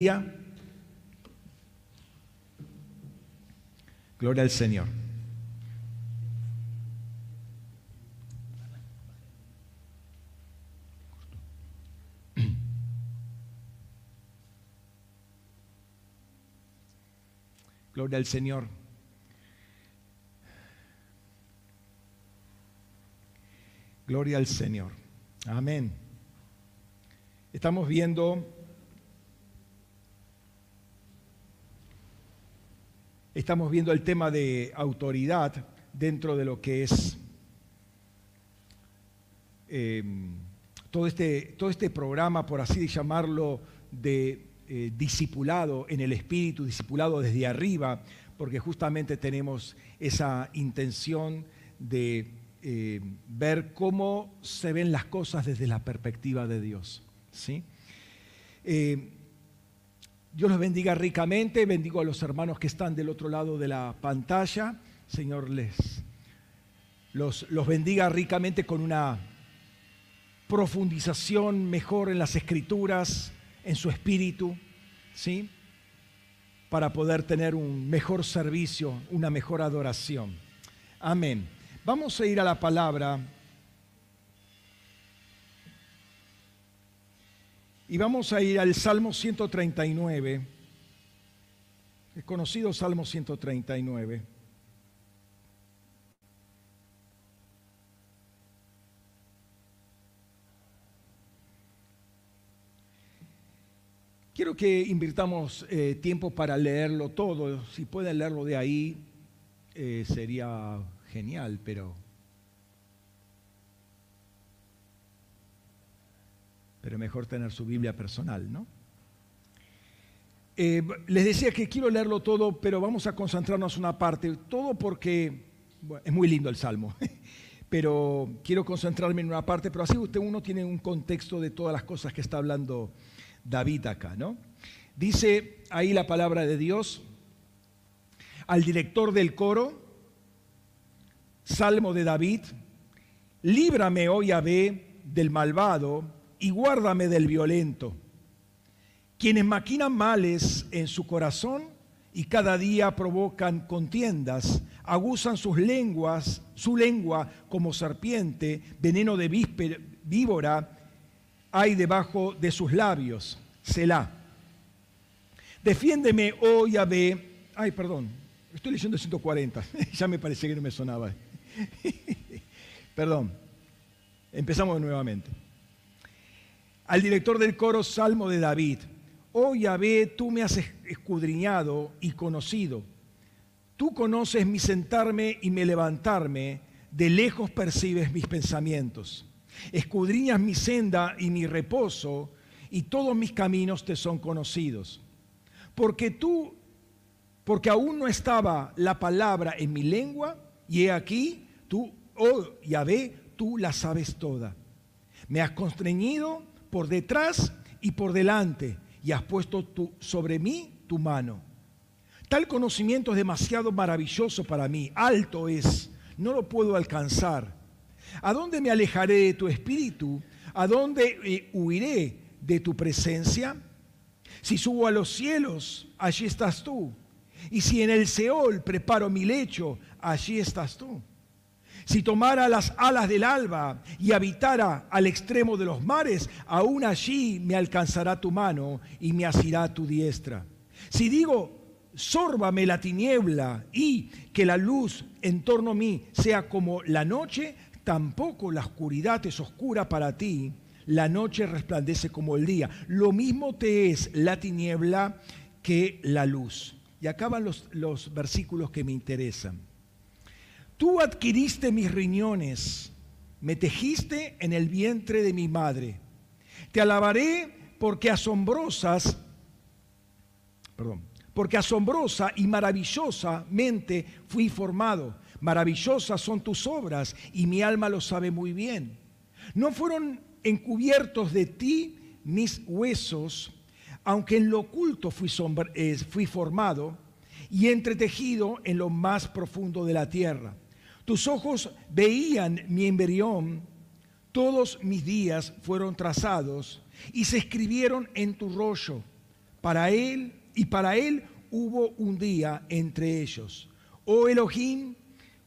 Gloria al Señor. Gloria al Señor. Gloria al Señor. Amén. Estamos viendo estamos viendo el tema de autoridad dentro de lo que es eh, todo, este, todo este programa, por así llamarlo, de eh, discipulado en el espíritu, discipulado desde arriba, porque justamente tenemos esa intención de eh, ver cómo se ven las cosas desde la perspectiva de Dios. ¿sí? Dios los bendiga ricamente, bendigo a los hermanos que están del otro lado de la pantalla. Señor, les los, los bendiga ricamente con una profundización mejor en las escrituras, en su espíritu, ¿sí? Para poder tener un mejor servicio, una mejor adoración. Amén. Vamos a ir a la palabra Y vamos a ir al Salmo 139, el conocido Salmo 139. Quiero que invirtamos eh, tiempo para leerlo todo. Si pueden leerlo de ahí, eh, sería genial, pero pero mejor tener su Biblia personal, ¿no? Eh, les decía que quiero leerlo todo, pero vamos a concentrarnos en una parte, todo porque es muy lindo el Salmo, pero quiero concentrarme en una parte, pero así usted uno tiene un contexto de todas las cosas que está hablando David acá, ¿no? Dice ahí la palabra de Dios al director del coro, Salmo de David, líbrame, oh Yahvé, del malvado y guárdame del violento. Quienes maquinan males en su corazón y cada día provocan contiendas, aguzan sus lenguas, su lengua como serpiente, veneno de víbora hay debajo de sus labios. Selah. Defiéndeme, oh Yahvé. Ay, perdón, estoy leyendo 140. ya me parecía que no me sonaba. perdón. Empezamos nuevamente al director del coro Salmo de David, oh Yahvé, tú me has escudriñado y conocido. Tú conoces mi sentarme y mi levantarme, de lejos percibes mis pensamientos. Escudriñas mi senda y mi reposo, y todos mis caminos te son conocidos. Porque tú, porque aún no estaba la palabra en mi lengua, y he aquí, tú, oh Yahvé, tú la sabes toda. Me has constreñido por detrás y por delante, y has puesto sobre mí tu mano. Tal conocimiento es demasiado maravilloso para mí, alto es, no lo puedo alcanzar. ¿A dónde me alejaré de tu espíritu? ¿A dónde eh, huiré de tu presencia? Si subo a los cielos, allí estás tú. Y si en el Seol preparo mi lecho, allí estás tú. Si tomara las alas del alba y habitara al extremo de los mares, aún allí me alcanzará tu mano y me asirá tu diestra. Si digo, sórbame la tiniebla y que la luz en torno a mí sea como la noche, tampoco la oscuridad es oscura para ti. La noche resplandece como el día. Lo mismo te es la tiniebla que la luz. Y acaban los, los versículos que me interesan. Tú adquiriste mis riñones, me tejiste en el vientre de mi madre. Te alabaré porque asombrosas, perdón, porque asombrosa y maravillosamente fui formado. Maravillosas son tus obras y mi alma lo sabe muy bien. No fueron encubiertos de ti mis huesos, aunque en lo oculto fui, eh, fui formado y entretejido en lo más profundo de la tierra. Tus ojos veían mi embrión, todos mis días fueron trazados y se escribieron en tu rollo para él y para él hubo un día entre ellos. Oh Elohim,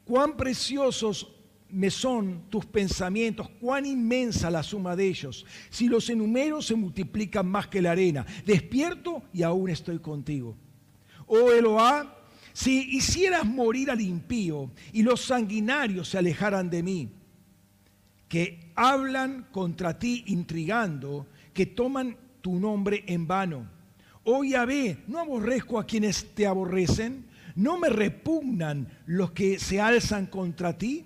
cuán preciosos me son tus pensamientos, cuán inmensa la suma de ellos. Si los enumero se multiplican más que la arena. Despierto y aún estoy contigo. Oh Eloá, si hicieras morir al impío y los sanguinarios se alejaran de mí, que hablan contra ti intrigando, que toman tu nombre en vano. Oh Yahvé, no aborrezco a quienes te aborrecen, no me repugnan los que se alzan contra ti.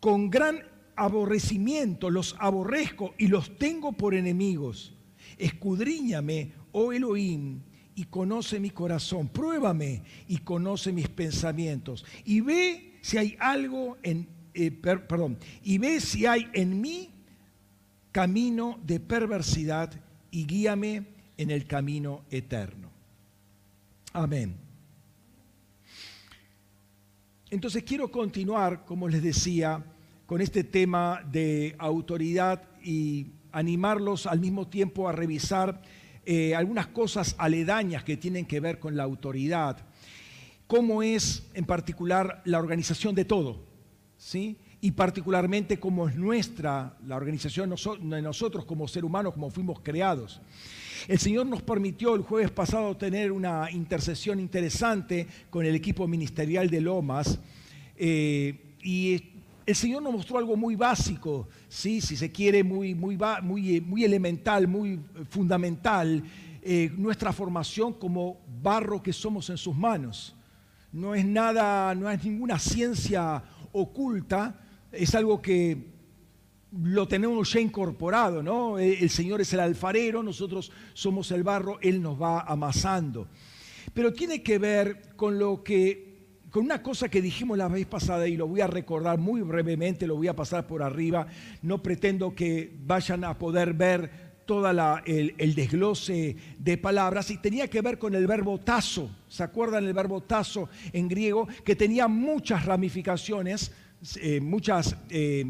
Con gran aborrecimiento los aborrezco y los tengo por enemigos. Escudriñame, oh Elohim, y conoce mi corazón. Pruébame y conoce mis pensamientos. Y ve si hay algo en, eh, perdón, y ve si hay en mí camino de perversidad y guíame en el camino eterno. Amén. Entonces quiero continuar, como les decía, con este tema de autoridad y animarlos al mismo tiempo a revisar eh, algunas cosas aledañas que tienen que ver con la autoridad. Cómo es en particular la organización de todo, ¿sí? Y particularmente cómo es nuestra, la organización de nosotros como ser humanos, como fuimos creados. El Señor nos permitió el jueves pasado tener una intercesión interesante con el equipo ministerial de Lomas eh, y el Señor nos mostró algo muy básico, ¿sí? si se quiere, muy, muy, muy, muy elemental, muy fundamental, eh, nuestra formación como barro que somos en sus manos. No es nada, no es ninguna ciencia oculta, es algo que lo tenemos ya incorporado, ¿no? El Señor es el alfarero, nosotros somos el barro, Él nos va amasando. Pero tiene que ver con lo que, con una cosa que dijimos la vez pasada y lo voy a recordar muy brevemente, lo voy a pasar por arriba, no pretendo que vayan a poder ver todo el, el, desglose de palabras y tenía que ver con el verbo tazo. ¿Se acuerdan el verbo tazo en griego? Que tenía muchas ramificaciones, eh, muchas... Eh,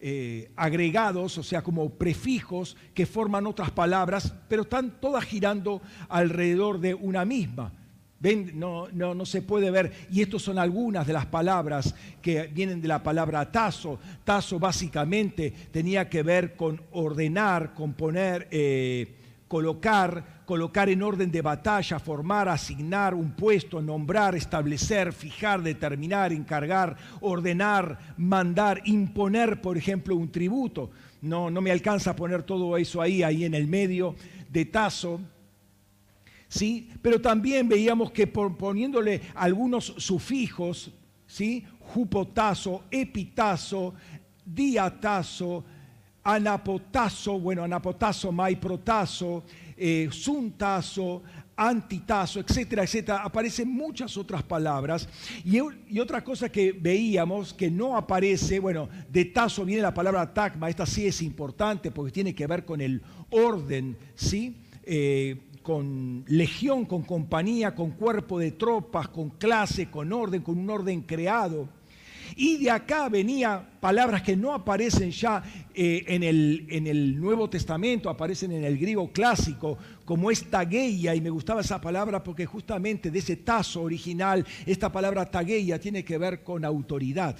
eh, agregados, o sea, como prefijos que forman otras palabras, pero están todas girando alrededor de una misma. ¿Ven? No, no, no, se puede ver. Y estas son algunas de las palabras que vienen de la palabra tazo. Tazo básicamente tenía que ver con ordenar, componer, eh, colocar, colocar en orden de batalla, formar, asignar un puesto, nombrar, establecer, fijar, determinar, encargar, ordenar, mandar, imponer, por ejemplo, un tributo. No, no me alcanza a poner todo eso ahí, ahí en el medio de tazo. ¿Sí? Pero también veíamos que poniéndole algunos sufijos, ¿sí? jupotazo, epitazo, diatazo, anapotazo, bueno, anapotazo, maiprotazo, eh, suntazo, antitazo, etcétera, etcétera. Aparecen muchas otras palabras. Y, otra cosa que veíamos que no aparece, bueno, de tazo viene la palabra tacma, esta sí es importante porque tiene que ver con el orden, ¿sí? Eh, con legión, con compañía, con cuerpo de tropas, con clase, con orden, con un orden creado. Y de acá venía palabras que no aparecen ya eh, en, el, en, el, Nuevo Testamento, aparecen en el griego clásico, como esta tagueia, y me gustaba esa palabra porque justamente de ese tazo original, esta palabra tagueia tiene que ver con autoridad.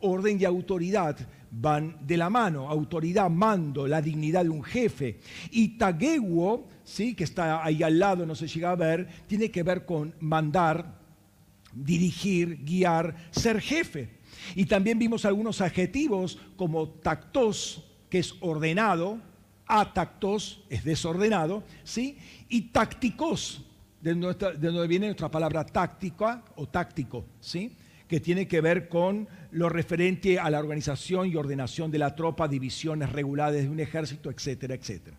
Orden y autoridad van de la mano, autoridad, mando, la dignidad de un jefe. Y taguewo, ¿sí? que está ahí al lado, no se llega a ver, tiene que ver con mandar, dirigir, guiar, ser jefe. Y también vimos algunos adjetivos como tactos, que es ordenado, atactos, es desordenado, ¿sí? y tácticos, de, donde viene nuestra palabra táctica o táctico, ¿sí? Que tiene que ver con lo referente a la organización y ordenación de la tropa, divisiones reguladas de un ejército, etcétera, etcétera.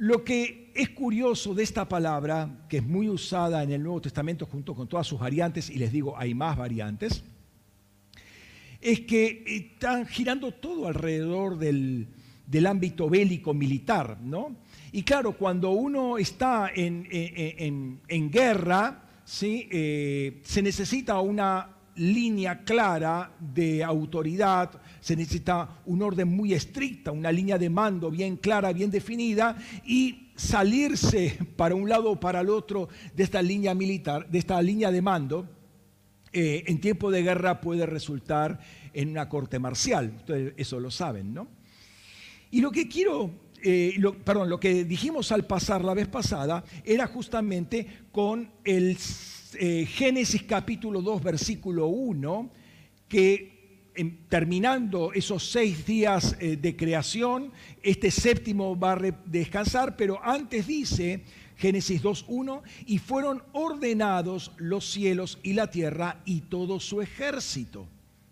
Lo que es curioso de esta palabra, que es muy usada en el Nuevo Testamento junto con todas sus variantes, y les digo, hay más variantes, es que están girando todo alrededor del, ámbito bélico militar, ¿no? Y claro, cuando uno está en, guerra, ¿sí? Eh, se necesita una línea clara de autoridad, se necesita un orden muy estricta, una línea de mando bien clara, bien definida y salirse para un lado o para el otro de esta línea militar, de esta línea de mando, eh, en tiempo de guerra puede resultar en una corte marcial. Ustedes eso lo saben, ¿no? Y lo que quiero, eh, perdón, lo que dijimos al pasar la vez pasada era justamente con el eh, Génesis capítulo 2, versículo 1, que terminando esos seis días eh, de creación, este séptimo va a descansar, pero antes dice Génesis 2.1, y fueron ordenados los cielos y la tierra y todo su ejército.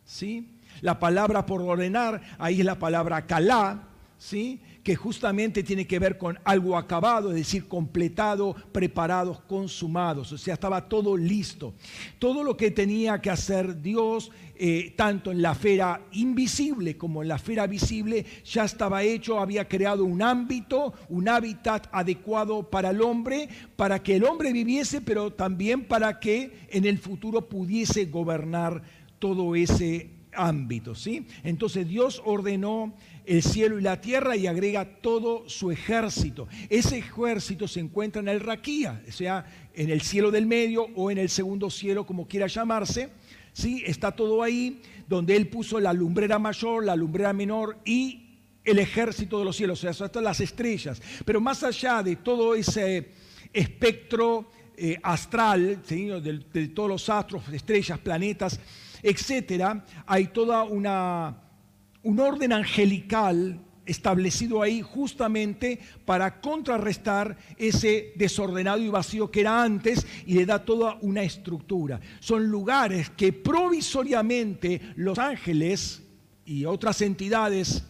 ¿Sí? La palabra por ordenar, ahí es la palabra calá, ¿sí? Que justamente tiene que ver con algo acabado, es decir, completado, preparados, consumados. O sea, estaba todo listo. Todo lo que tenía que hacer Dios, eh, tanto en la esfera invisible como en la esfera visible, ya estaba hecho, había creado un ámbito, un hábitat adecuado para el hombre, para que el hombre viviese, pero también para que en el futuro pudiese gobernar todo ese ámbito, ¿sí? Entonces Dios ordenó el cielo y la tierra y agrega todo su ejército. Ese ejército se encuentra en el Raquía, o sea, en el cielo del medio o en el segundo cielo, como quiera llamarse. ¿sí? Está todo ahí, donde él puso la lumbrera mayor, la lumbrera menor y el ejército de los cielos, o sea, hasta las estrellas. Pero más allá de todo ese espectro eh, astral, de, de todos los astros, estrellas, planetas, etcétera, hay toda una un orden angelical establecido ahí justamente para contrarrestar ese desordenado y vacío que era antes y le da toda una estructura. Son lugares que provisoriamente los ángeles y otras entidades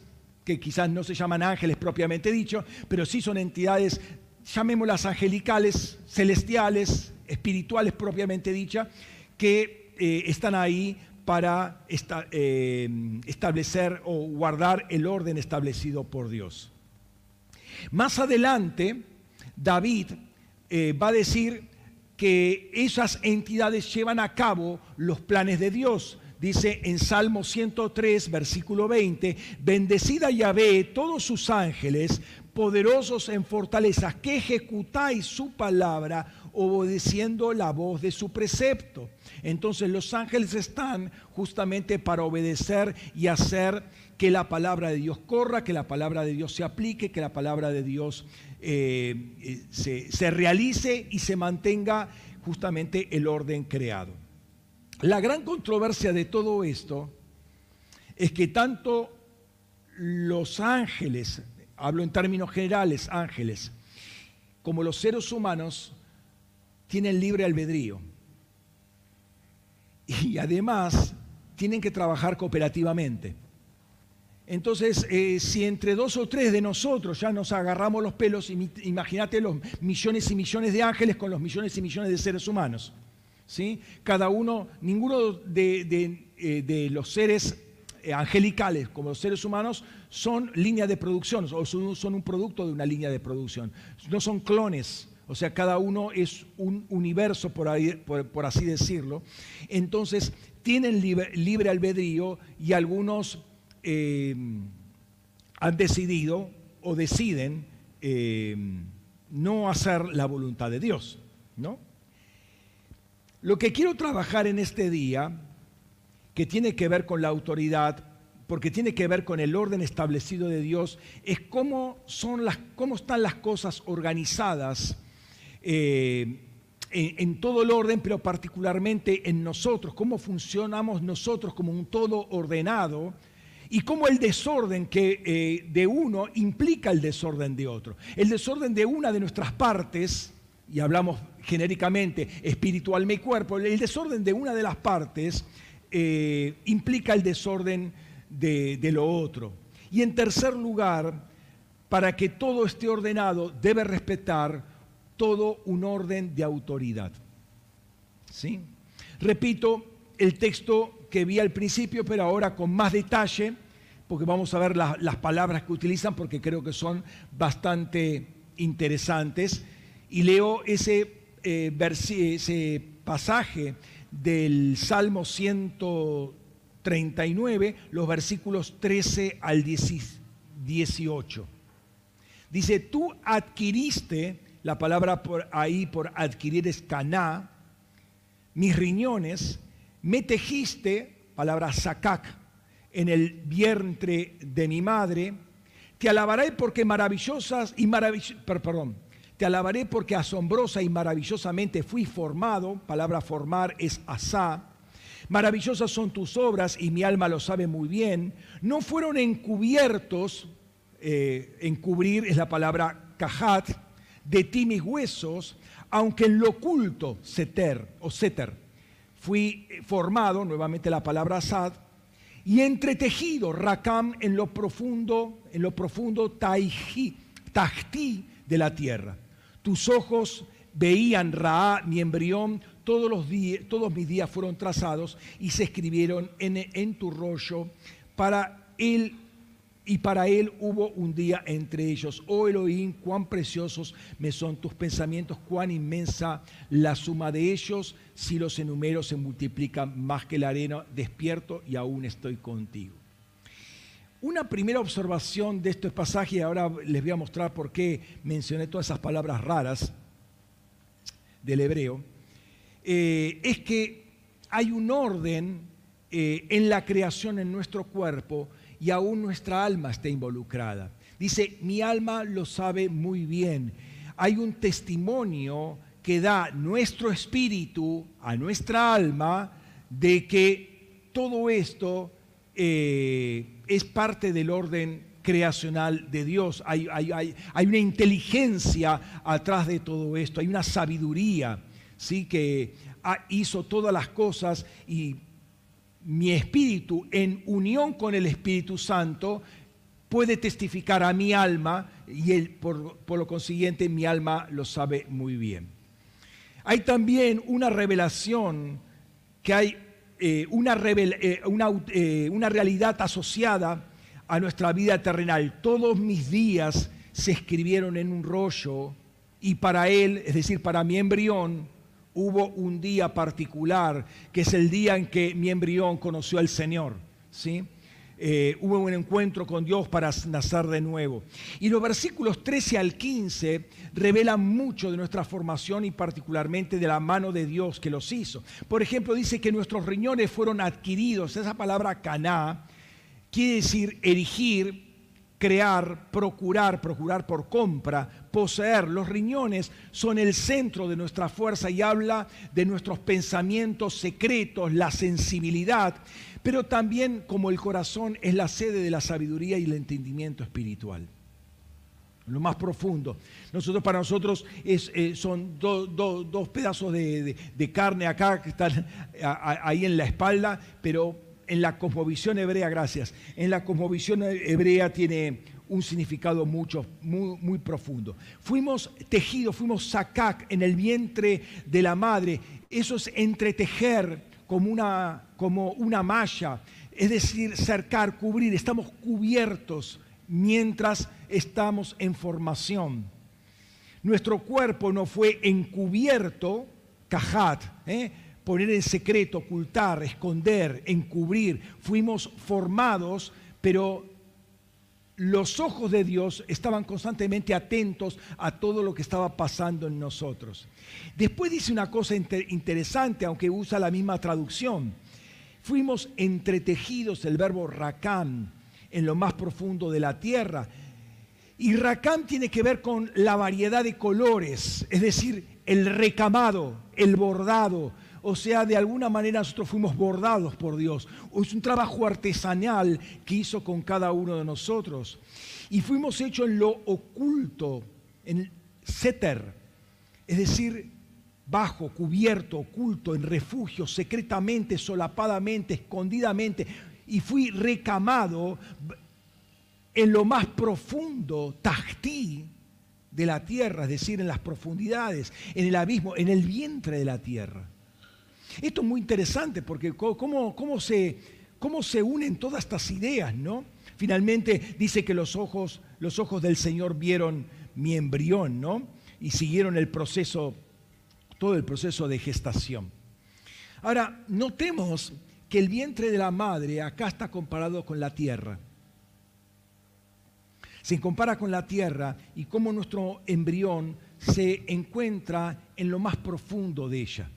que quizás no se llaman ángeles propiamente dicho, pero sí son entidades, llamémoslas angelicales, celestiales, espirituales propiamente dicha, que eh, están ahí para eh, establecer o guardar el orden establecido por Dios. Más adelante, David eh, va a decir que esas entidades llevan a cabo los planes de Dios. Dice en Salmo 103, versículo 20, bendecida Yahvé todos sus ángeles, poderosos en fortaleza, que ejecutáis su palabra obedeciendo la voz de su precepto. Entonces los ángeles están justamente para obedecer y hacer que la palabra de Dios corra, que la palabra de Dios se aplique, que la palabra de Dios eh, eh, se, se realice y se mantenga justamente el orden creado. La gran controversia de todo esto es que tanto los ángeles, hablo en términos generales, ángeles, como los seres humanos, tienen libre albedrío. Y además tienen que trabajar cooperativamente. Entonces, eh, si entre dos o tres de nosotros ya nos agarramos los pelos, imagínate los millones y millones de ángeles con los millones y millones de seres humanos. ¿sí? Cada uno, ninguno de, eh, los seres eh, angelicales como los seres humanos son línea de producción o son un producto de una línea de producción. No son clones, o sea, cada uno es un universo, por, así decirlo. Entonces, tienen libre, albedrío y algunos eh, han decidido o deciden eh, no hacer la voluntad de Dios. ¿no? Lo que quiero trabajar en este día, que tiene que ver con la autoridad, porque tiene que ver con el orden establecido de Dios, es cómo, son las, cómo están las cosas organizadas eh, en, todo el orden, pero particularmente en nosotros, cómo funcionamos nosotros como un todo ordenado y cómo el desorden que eh, de uno implica el desorden de otro. El desorden de una de nuestras partes, y hablamos genéricamente espiritual mi cuerpo, el desorden de una de las partes eh, implica el desorden de, de lo otro. Y en tercer lugar, para que todo esté ordenado, debe respetar todo un orden de autoridad. ¿Sí? Repito el texto que vi al principio, pero ahora con más detalle, porque vamos a ver las palabras que utilizan, porque creo que son bastante interesantes. Y leo ese, eh, ese pasaje del Salmo 139, los versículos 13 al 18. Dice, tú adquiriste, la palabra ahí por adquirir es caná, mis riñones, me tejiste, palabra sacac, en el vientre de mi madre, te alabaré porque maravillosas y perdón, te alabaré porque asombrosa y maravillosamente fui formado, palabra formar es asá, maravillosas son tus obras y mi alma lo sabe muy bien, no fueron encubiertos, eh, encubrir es la palabra cajat, de ti mis huesos, aunque en lo oculto, seter o seter, fui formado, nuevamente la palabra asad, y entretejido, rakam, en lo profundo, en lo profundo, taiji, de la tierra. Tus ojos veían Ra, mi embrión, todos, los días, todos mis días fueron trazados y se escribieron en, en tu rollo para él y para él hubo un día entre ellos. Oh Elohim, cuán preciosos me son tus pensamientos, cuán inmensa la suma de ellos. Si los enumero se multiplican más que la arena, despierto y aún estoy contigo. Una primera observación de este pasaje, y ahora les voy a mostrar por qué mencioné todas esas palabras raras del hebreo, eh, es que hay un orden eh, en la creación en nuestro cuerpo y aún nuestra alma está involucrada. Dice, mi alma lo sabe muy bien. Hay un testimonio que da nuestro espíritu a nuestra alma de que todo esto eh, es parte del orden creacional de Dios. Hay, hay, una inteligencia atrás de todo esto, hay una sabiduría ¿sí? que hizo todas las cosas y mi espíritu en unión con el Espíritu Santo puede testificar a mi alma y él, por, lo consiguiente mi alma lo sabe muy bien. Hay también una revelación que hay eh, una, eh, eh, una realidad asociada a nuestra vida terrenal. Todos mis días se escribieron en un rollo y para él, es decir, para mi embrión, hubo un día particular, que es el día en que mi embrión conoció al Señor. ¿sí? Eh, hubo un encuentro con Dios para nacer de nuevo. Y los versículos 13 al 15 revelan mucho de nuestra formación y particularmente de la mano de Dios que los hizo. Por ejemplo, dice que nuestros riñones fueron adquiridos. Esa palabra caná quiere decir erigir, crear, procurar, procurar por compra, poseer. Los riñones son el centro de nuestra fuerza y habla de nuestros pensamientos secretos, la sensibilidad, pero también como el corazón es la sede de la sabiduría y el entendimiento espiritual. Lo más profundo. Nosotros, para nosotros es, eh, son dos pedazos de, de, carne acá que están ahí en la espalda, pero en la cosmovisión hebrea, gracias, en la cosmovisión hebrea tiene un significado mucho, muy, muy profundo. Fuimos tejidos, fuimos sacac en el vientre de la madre. Eso es entretejer como una, como una malla, es decir, cercar, cubrir. Estamos cubiertos mientras estamos en formación. Nuestro cuerpo no fue encubierto, cajat, ¿eh? Poner en secreto, ocultar, esconder, encubrir. Fuimos formados, pero los ojos de Dios estaban constantemente atentos a todo lo que estaba pasando en nosotros. Después dice una cosa interesante, aunque usa la misma traducción. Fuimos entretejidos, el verbo rakam, en lo más profundo de la tierra. Y rakam tiene que ver con la variedad de colores, es decir, el recamado, el bordado, o sea, de alguna manera nosotros fuimos bordados por Dios. Es un trabajo artesanal que hizo con cada uno de nosotros. Y fuimos hechos en lo oculto, en seter, es decir, bajo, cubierto, oculto, en refugio, secretamente, solapadamente, escondidamente. Y fui recamado en lo más profundo, tajtí, de la tierra, es decir, en las profundidades, en el abismo, en el vientre de la tierra. Esto es muy interesante porque cómo, cómo, se, cómo se unen todas estas ideas, ¿no? Finalmente dice que los ojos, los ojos del Señor vieron mi embrión, ¿no? Y siguieron el proceso, todo el proceso de gestación. Ahora, notemos que el vientre de la madre acá está comparado con la tierra. Se compara con la tierra y cómo nuestro embrión se encuentra en lo más profundo de ella.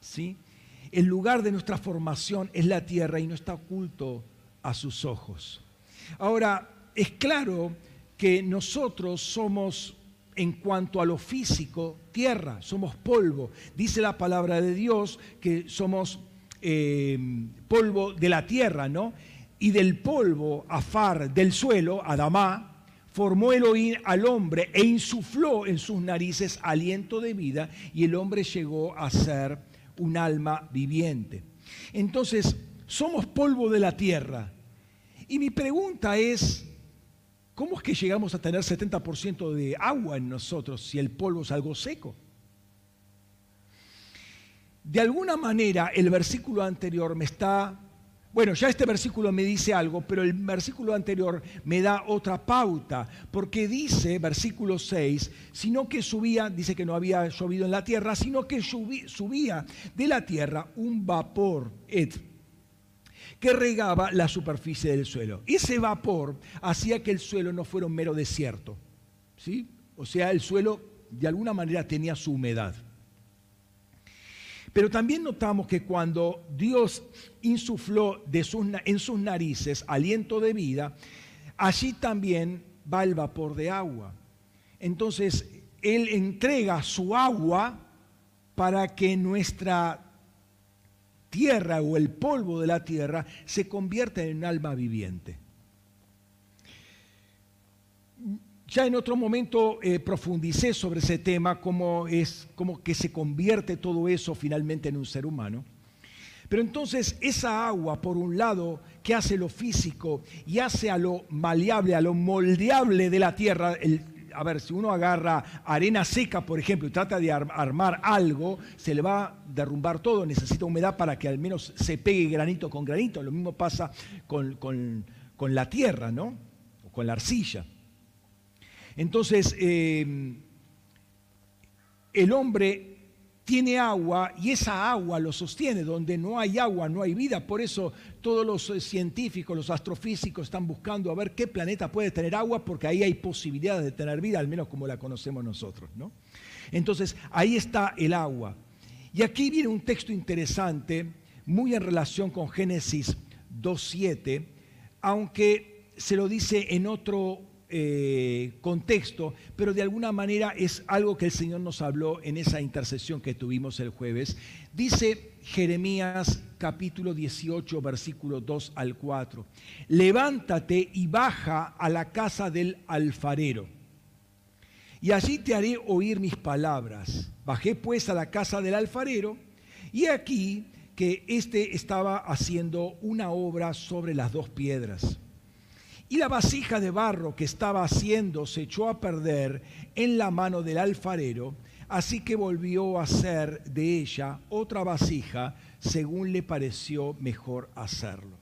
¿sí? El lugar de nuestra formación es la tierra y no está oculto a sus ojos. Ahora, es claro que nosotros somos, en cuanto a lo físico, tierra, somos polvo. Dice la palabra de Dios que somos eh, polvo de la tierra, ¿no? Y del polvo, Afar, del suelo, Adamá, formó Elohim al hombre e insufló en sus narices aliento de vida y el hombre llegó a ser un alma viviente. Entonces, somos polvo de la tierra. Y mi pregunta es, ¿cómo es que llegamos a tener 70% de agua en nosotros si el polvo es algo seco? De alguna manera el versículo anterior me está bueno, ya este versículo me dice algo, pero el versículo anterior me da otra pauta, porque dice, versículo 6, sino que subía, dice que no había llovido en la tierra, sino que subía de la tierra un vapor, que regaba la superficie del suelo. Ese vapor hacía que el suelo no fuera un mero desierto, ¿sí? O sea, el suelo de alguna manera tenía su humedad. Pero también notamos que cuando Dios insufló en sus narices aliento de vida, allí también va el vapor de agua. Entonces, Él entrega su agua para que nuestra tierra o el polvo de la tierra se convierta en un alma viviente. Ya en otro momento eh, profundicé sobre ese tema, cómo es, cómo que se convierte todo eso finalmente en un ser humano. Pero entonces esa agua, por un lado, que hace lo físico y hace a lo maleable, a lo moldeable de la tierra, a ver, si uno agarra arena seca, por ejemplo, y trata de armar algo, se le va a derrumbar todo, necesita humedad para que al menos se pegue granito con granito. Lo mismo pasa con, con la tierra, ¿no? O con la arcilla. Entonces, eh, el hombre tiene agua y esa agua lo sostiene. Donde no hay agua, no hay vida. Por eso todos los eh, científicos, los astrofísicos están buscando a ver qué planeta puede tener agua, porque ahí hay posibilidades de tener vida, al menos como la conocemos nosotros. ¿no? Entonces, ahí está el agua. Y aquí viene un texto interesante, muy en relación con Génesis 2.7, aunque se lo dice en otro eh, contexto, pero de alguna manera es algo que el Señor nos habló en esa intercesión que tuvimos el jueves. Dice Jeremías capítulo 18, versículo 2 al 4, levántate y baja a la casa del alfarero, y allí te haré oír mis palabras. Bajé pues a la casa del alfarero, y aquí que éste estaba haciendo una obra sobre las dos piedras y la vasija de barro que estaba haciendo se echó a perder en la mano del alfarero, así que volvió a hacer de ella otra vasija según le pareció mejor hacerlo.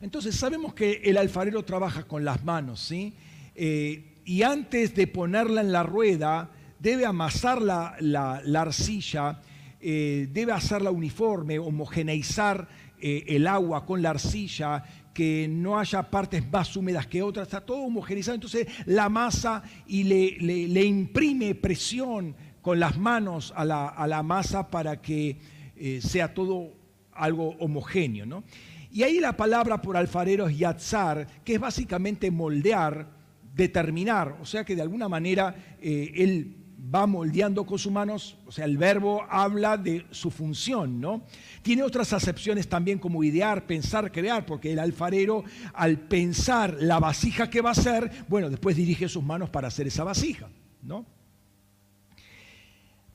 Entonces sabemos que el alfarero trabaja con las manos, ¿sí? Eh, y antes de ponerla en la rueda, debe amasar la, arcilla, eh, debe hacerla uniforme, homogeneizar eh, el agua con la arcilla, que no haya partes más húmedas que otras, está todo homogenizado, entonces la masa y le, imprime presión con las manos a la, masa para que eh, sea todo algo homogéneo. ¿no? Y ahí la palabra por alfarero es yatzar, que es básicamente moldear, determinar, o sea que de alguna manera eh, él va moldeando con sus manos, o sea, el verbo habla de su función, ¿no? Tiene otras acepciones también como idear, pensar, crear, porque el alfarero al pensar la vasija que va a hacer, bueno, después dirige sus manos para hacer esa vasija, ¿no?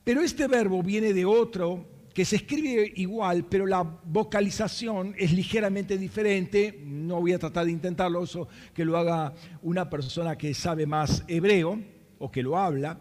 Pero este verbo viene de otro que se escribe igual, pero la vocalización es ligeramente diferente. No voy a tratar de intentarlo, eso que lo haga una persona que sabe más hebreo o que lo habla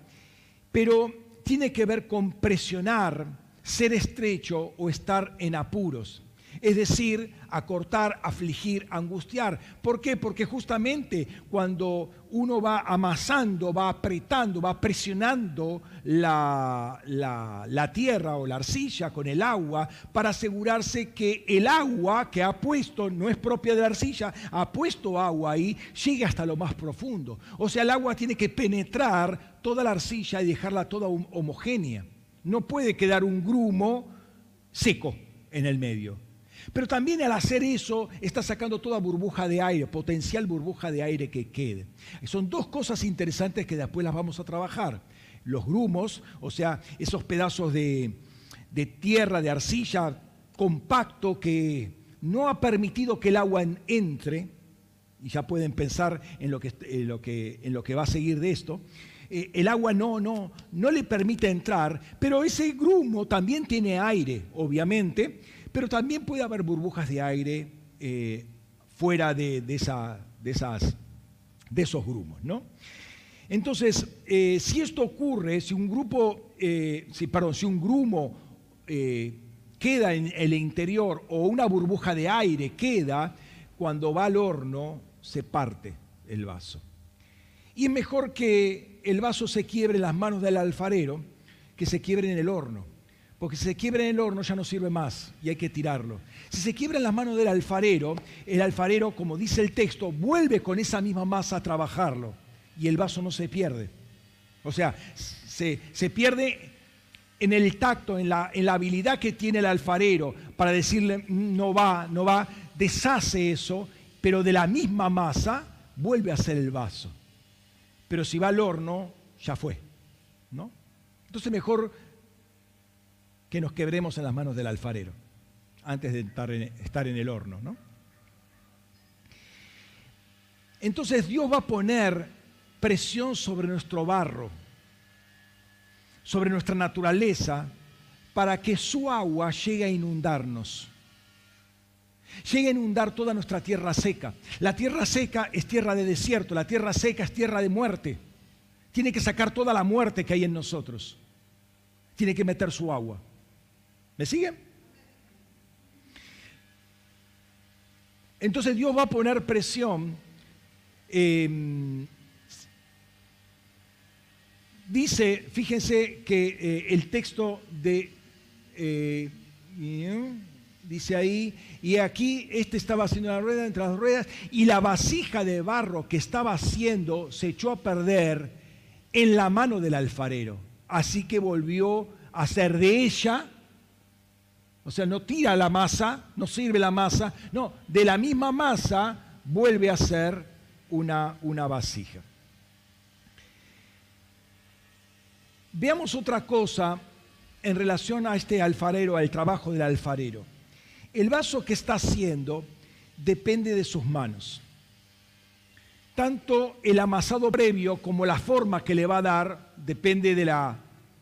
pero tiene que ver con presionar, ser estrecho o estar en apuros. Es decir, acortar, afligir, angustiar. ¿Por qué? Porque justamente cuando uno va amasando, va apretando, va presionando la, la, tierra o la arcilla con el agua para asegurarse que el agua que ha puesto, no es propia de la arcilla, ha puesto agua ahí, llegue hasta lo más profundo. O sea, el agua tiene que penetrar toda la arcilla y dejarla toda homogénea. No puede quedar un grumo seco en el medio. Pero también al hacer eso está sacando toda burbuja de aire, potencial burbuja de aire que quede. Son dos cosas interesantes que después las vamos a trabajar. Los grumos, o sea, esos pedazos de, tierra, de arcilla compacto que no ha permitido que el agua entre, y ya pueden pensar en lo que, lo que, en lo que va a seguir de esto, eh, el agua no, no, no le permite entrar, pero ese grumo también tiene aire, obviamente, pero también puede haber burbujas de aire eh, fuera de, esa, de, esas, de esos grumos. ¿no? Entonces, eh, si esto ocurre, si un grupo, eh, si, perdón, si un grumo queda en el interior o una burbuja de aire queda, cuando va al horno se parte el vaso. Y es mejor que el vaso se quiebre en las manos del alfarero que se quiebre en el horno porque si se quiebra en el horno ya no sirve más y hay que tirarlo. Si se quiebra en las manos del alfarero, el alfarero, como dice el texto, vuelve con esa misma masa a trabajarlo y el vaso no se pierde. O sea, se, pierde en el tacto, en la, en la habilidad que tiene el alfarero para decirle mm, no va, no va, deshace eso, pero de la misma masa vuelve a ser el vaso. Pero si va al horno, ya fue. ¿no? Entonces mejor que nos quebremos en las manos del alfarero antes de estar en, el horno. ¿no? Entonces Dios va a poner presión sobre nuestro barro, sobre nuestra naturaleza, para que su agua llegue a inundarnos. Llegue a inundar toda nuestra tierra seca. La tierra seca es tierra de desierto, la tierra seca es tierra de muerte. Tiene que sacar toda la muerte que hay en nosotros. Tiene que meter su agua. ¿Me siguen? Entonces Dios va a poner presión. Em, dice, fíjense que eh, el texto de, eh, dice ahí, y aquí este estaba haciendo la rueda entre las ruedas, y la vasija de barro que estaba haciendo se echó a perder en la mano del alfarero. Así que volvió a hacer de ella o sea, no tira la masa, no sirve la masa, no, de la misma masa vuelve a ser una, una vasija. Veamos otra cosa en relación a este alfarero, al trabajo del alfarero. El vaso que está haciendo depende de sus manos. Tanto el amasado previo como la forma que le va a dar depende de la,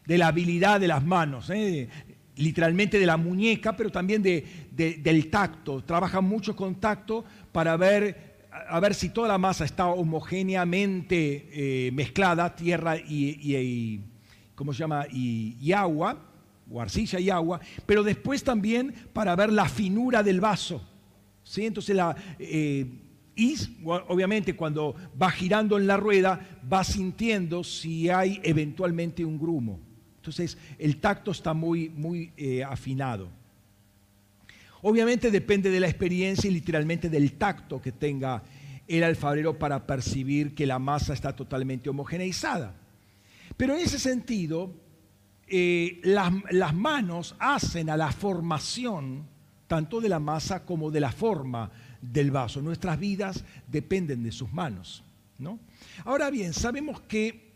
de la habilidad de las manos. ¿eh? Literalmente de la muñeca, pero también del tacto. Trabaja mucho con tacto para ver, si toda la masa está homogéneamente eh, mezclada, tierra y, ¿cómo se llama? Y, agua, o arcilla y agua, pero después también para ver la finura del vaso. ¿sí? Entonces la... Eh, y obviamente cuando va girando en la rueda va sintiendo si hay eventualmente un grumo. Entonces el tacto está muy, muy eh, afinado. Obviamente depende de la experiencia y literalmente del tacto que tenga el alfarero para percibir que la masa está totalmente homogeneizada. Pero en ese sentido, eh, las, las, manos hacen a la formación tanto de la masa como de la forma del vaso. Nuestras vidas dependen de sus manos. ¿no? Ahora bien, sabemos que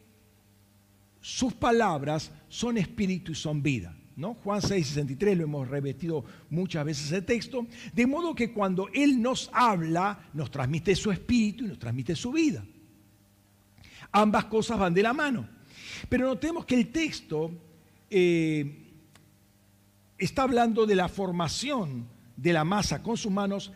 sus palabras son espíritu y son vida. ¿no? Juan 6, 63, lo hemos repetido muchas veces el texto, de modo que cuando Él nos habla, nos transmite su espíritu y nos transmite su vida. Ambas cosas van de la mano. Pero notemos que el texto eh, está hablando de la formación de la masa con sus manos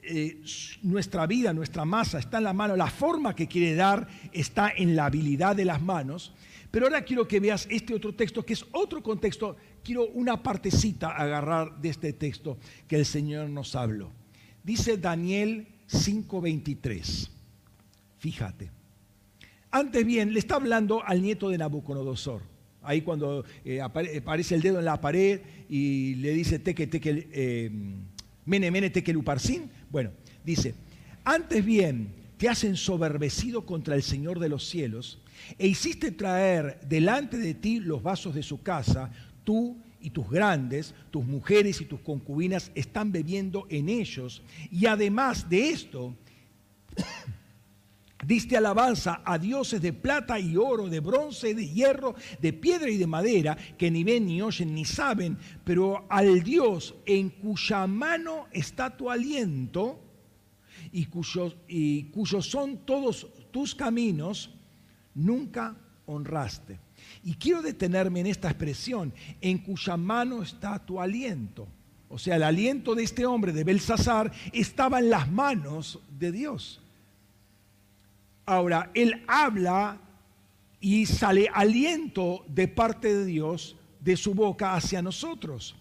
eh, nuestra vida, nuestra masa está en la mano, la forma que quiere dar está en la habilidad de las manos. Pero ahora quiero que veas este otro texto, que es otro contexto. Quiero una partecita agarrar de este texto que el Señor nos habló. Dice Daniel 5:23. Fíjate. Antes bien, le está hablando al nieto de Nabucodonosor. Ahí cuando eh, aparece el dedo en la pared y le dice teque, teque, eh, mene, mene, tekeluparsin. Bueno, dice, antes bien, te has ensoberbecido contra el Señor de los cielos e hiciste traer delante de ti los vasos de su casa, tú y tus grandes, tus mujeres y tus concubinas están bebiendo en ellos. Y además de esto, diste alabanza a dioses de plata y oro, de bronce, de hierro, de piedra y de madera, que ni ven, ni oyen, ni saben, pero al Dios en cuya mano está tu aliento y cuyos, y cuyos son todos tus caminos, nunca honraste. Y quiero detenerme en esta expresión, en cuya mano está tu aliento. O sea, el aliento de este hombre, de Belsasar, estaba en las manos de Dios. Ahora, él habla y sale aliento de parte de Dios de su boca hacia nosotros.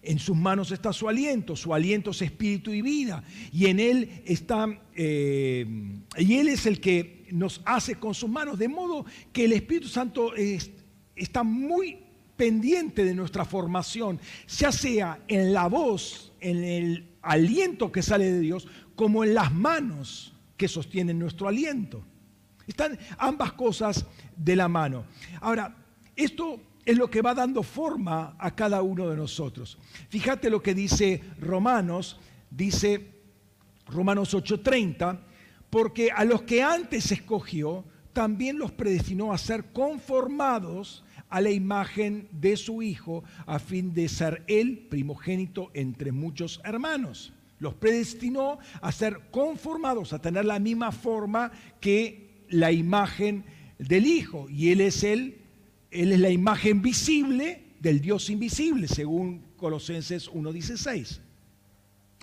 En sus manos está su aliento, su aliento es espíritu y vida. Y en él está, eh, y él es el que nos hace con sus manos, de modo que el Espíritu Santo está muy pendiente de nuestra formación, ya sea en la voz, en el aliento que sale de Dios, como en las manos que sostienen nuestro aliento. Están ambas cosas de la mano. Ahora, esto es lo que va dando forma a cada uno de nosotros. Fíjate lo que dice Romanos, dice Romanos 8:30, porque a los que antes escogió, también los predestinó a ser conformados a la imagen de su Hijo, a fin de ser Él primogénito entre muchos hermanos. Los predestinó a ser conformados, a tener la misma forma que la imagen del Hijo. Y Él es Él, Él es la imagen visible del Dios invisible, según Colosenses 1.16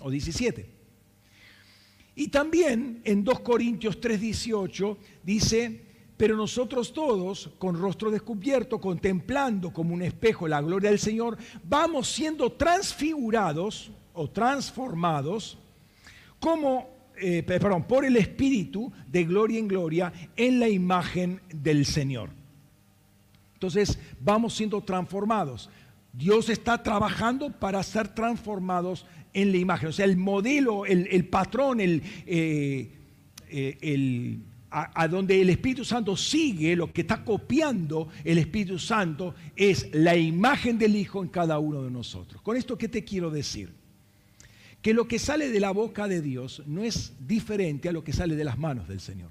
o 17. Y también en 2 Corintios 3:18 dice, pero nosotros todos, con rostro descubierto, contemplando como un espejo la gloria del Señor, vamos siendo transfigurados o transformados como, eh, perdón, por el Espíritu de gloria en gloria en la imagen del Señor. Entonces vamos siendo transformados. Dios está trabajando para ser transformados en la imagen. O sea, el modelo, el, patrón, el, eh, eh, el a, donde el Espíritu Santo sigue, lo que está copiando el Espíritu Santo es la imagen del Hijo en cada uno de nosotros. Con esto, ¿qué te quiero decir? Que lo que sale de la boca de Dios no es diferente a lo que sale de las manos del Señor.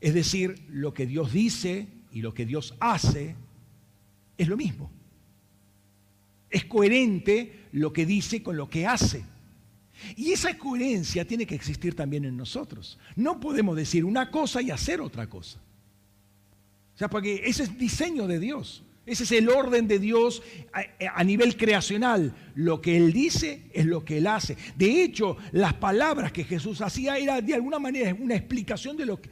Es decir, lo que Dios dice y lo que Dios hace es lo mismo. Es coherente lo que dice con lo que hace. Y esa coherencia tiene que existir también en nosotros. No podemos decir una cosa y hacer otra cosa. O sea, porque ese es diseño de Dios. Ese es el orden de Dios a, nivel creacional. Lo que Él dice es lo que Él hace. De hecho, las palabras que Jesús hacía era de alguna manera una explicación de lo que...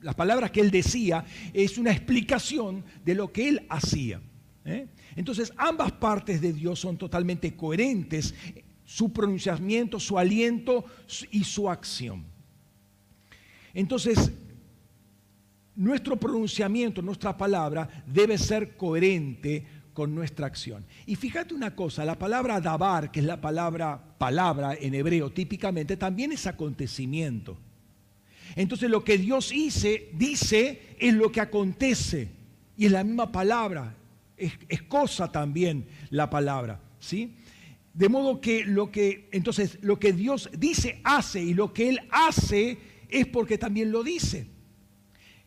Las palabras que Él decía es una explicación de lo que Él hacía. ¿eh? Entonces, ambas partes de Dios son totalmente coherentes su pronunciamiento, su aliento y su acción. Entonces, nuestro pronunciamiento, nuestra palabra debe ser coherente con nuestra acción. Y fíjate una cosa, la palabra dabar, que es la palabra palabra en hebreo típicamente, también es acontecimiento. Entonces lo que Dios dice, dice es lo que acontece. Y es la misma palabra, es, cosa también la palabra. ¿sí? De modo que lo que entonces lo que Dios dice hace y lo que él hace es porque también lo dice.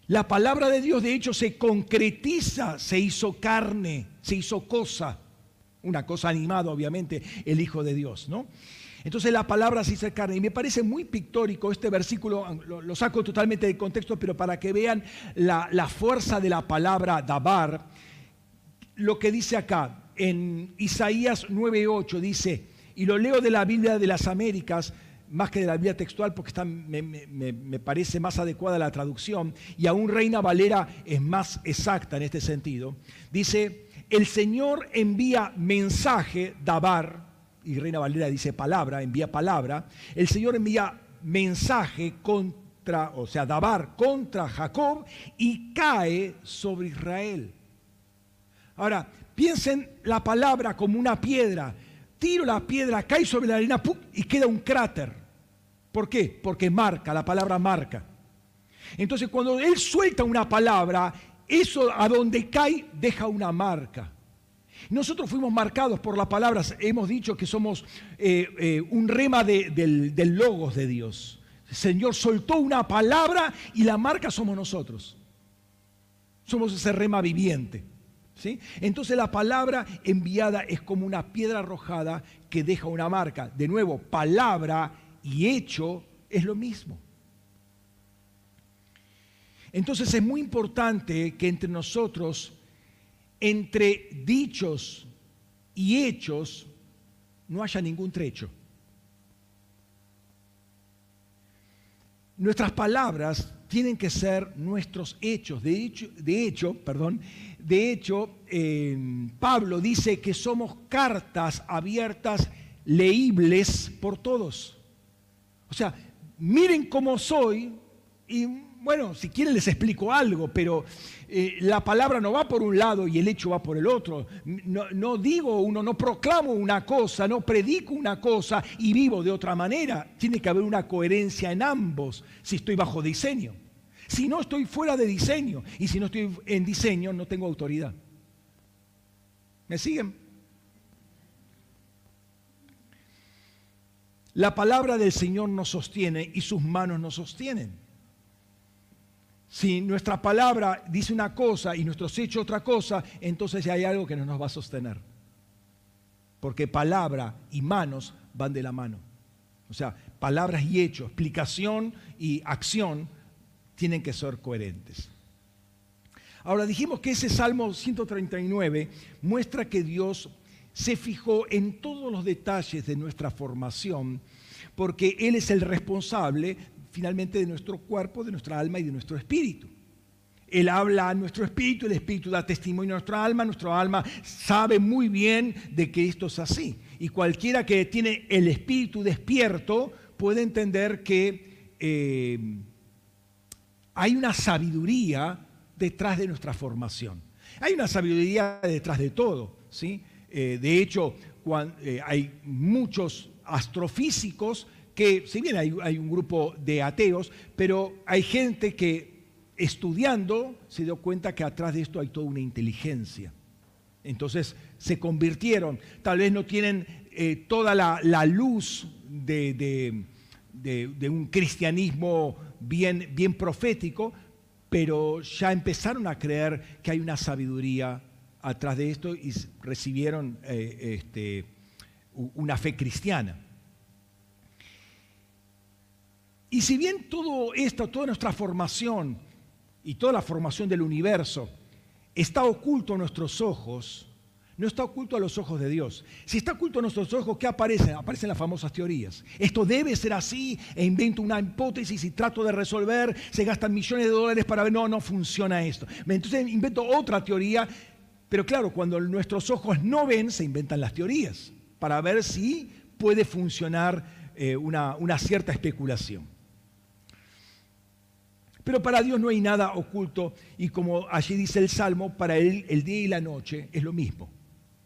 La palabra de Dios de hecho se concretiza, se hizo carne, se hizo cosa, una cosa animada obviamente el Hijo de Dios, ¿no? Entonces la palabra se hizo carne y me parece muy pictórico este versículo, lo, saco totalmente de contexto, pero para que vean la, la fuerza de la palabra dabar, lo que dice acá, en Isaías 9:8 dice, y lo leo de la Biblia de las Américas, más que de la Biblia textual, porque está, me, me, parece más adecuada la traducción, y aún Reina Valera es más exacta en este sentido. Dice, el Señor envía mensaje, dabar, y Reina Valera dice palabra, envía palabra, el Señor envía mensaje contra, o sea, dabar contra Jacob y cae sobre Israel. Ahora, piensen la palabra como una piedra. Tiro la piedra, cae sobre la arena y queda un cráter. ¿Por qué? Porque marca, la palabra marca. Entonces cuando Él suelta una palabra, eso a donde cae deja una marca. Nosotros fuimos marcados por las palabras, hemos dicho que somos eh, eh, un rema del, del logos de Dios. El Señor soltó una palabra y la marca somos nosotros. Somos ese rema viviente. Entonces la palabra enviada es como una piedra arrojada que deja una marca. De nuevo, palabra y hecho es lo mismo. Entonces es muy importante que entre nosotros, entre dichos y hechos, no haya ningún trecho. Nuestras palabras tienen que ser nuestros hechos. De hecho, de hecho, perdón, de hecho eh, Pablo dice que somos cartas abiertas, leíbles por todos. O sea, miren cómo soy y bueno, si quieren les explico algo, pero eh, la palabra no va por un lado y el hecho va por el otro. No, digo uno, no proclamo una cosa, no predico una cosa y vivo de otra manera. Tiene que haber una coherencia en ambos si estoy bajo diseño. Si no estoy fuera de diseño y si no estoy en diseño no tengo autoridad. ¿Me siguen? La palabra del Señor nos sostiene y sus manos nos sostienen. Si nuestra palabra dice una cosa y nuestros hechos otra cosa, entonces ya hay algo que no nos va a sostener. Porque palabra y manos van de la mano. O sea, palabras y hechos, explicación y acción tienen que ser coherentes. Ahora dijimos que ese Salmo 139 muestra que Dios se fijó en todos los detalles de nuestra formación, porque Él es el responsable finalmente de nuestro cuerpo, de nuestra alma y de nuestro espíritu. Él habla a nuestro espíritu, el espíritu da testimonio a nuestra alma, nuestra alma sabe muy bien de que esto es así. Y cualquiera que tiene el espíritu despierto puede entender que eh, hay una sabiduría detrás de nuestra formación. Hay una sabiduría detrás de todo, ¿sí? Eh, de hecho, eh, hay muchos astrofísicos que, si bien hay, un grupo de ateos, pero hay gente que estudiando se dio cuenta que atrás de esto hay toda una inteligencia. Entonces se convirtieron, tal vez no tienen eh, toda la, luz de, un cristianismo bien, bien profético, pero ya empezaron a creer que hay una sabiduría atrás de esto y recibieron eh, este, una fe cristiana. Y si bien todo esto, toda nuestra formación y toda la formación del universo está oculto a nuestros ojos, no está oculto a los ojos de Dios. Si está oculto a nuestros ojos, ¿qué aparece? Aparecen las famosas teorías. Esto debe ser así, e invento una hipótesis y trato de resolver, se gastan millones de dólares para ver, no, no funciona esto. Entonces invento otra teoría pero claro, cuando nuestros ojos no ven, se inventan las teorías para ver si puede funcionar eh, una cierta especulación. Pero para Dios no hay nada oculto y como allí dice el Salmo, para Él el día y la noche es lo mismo.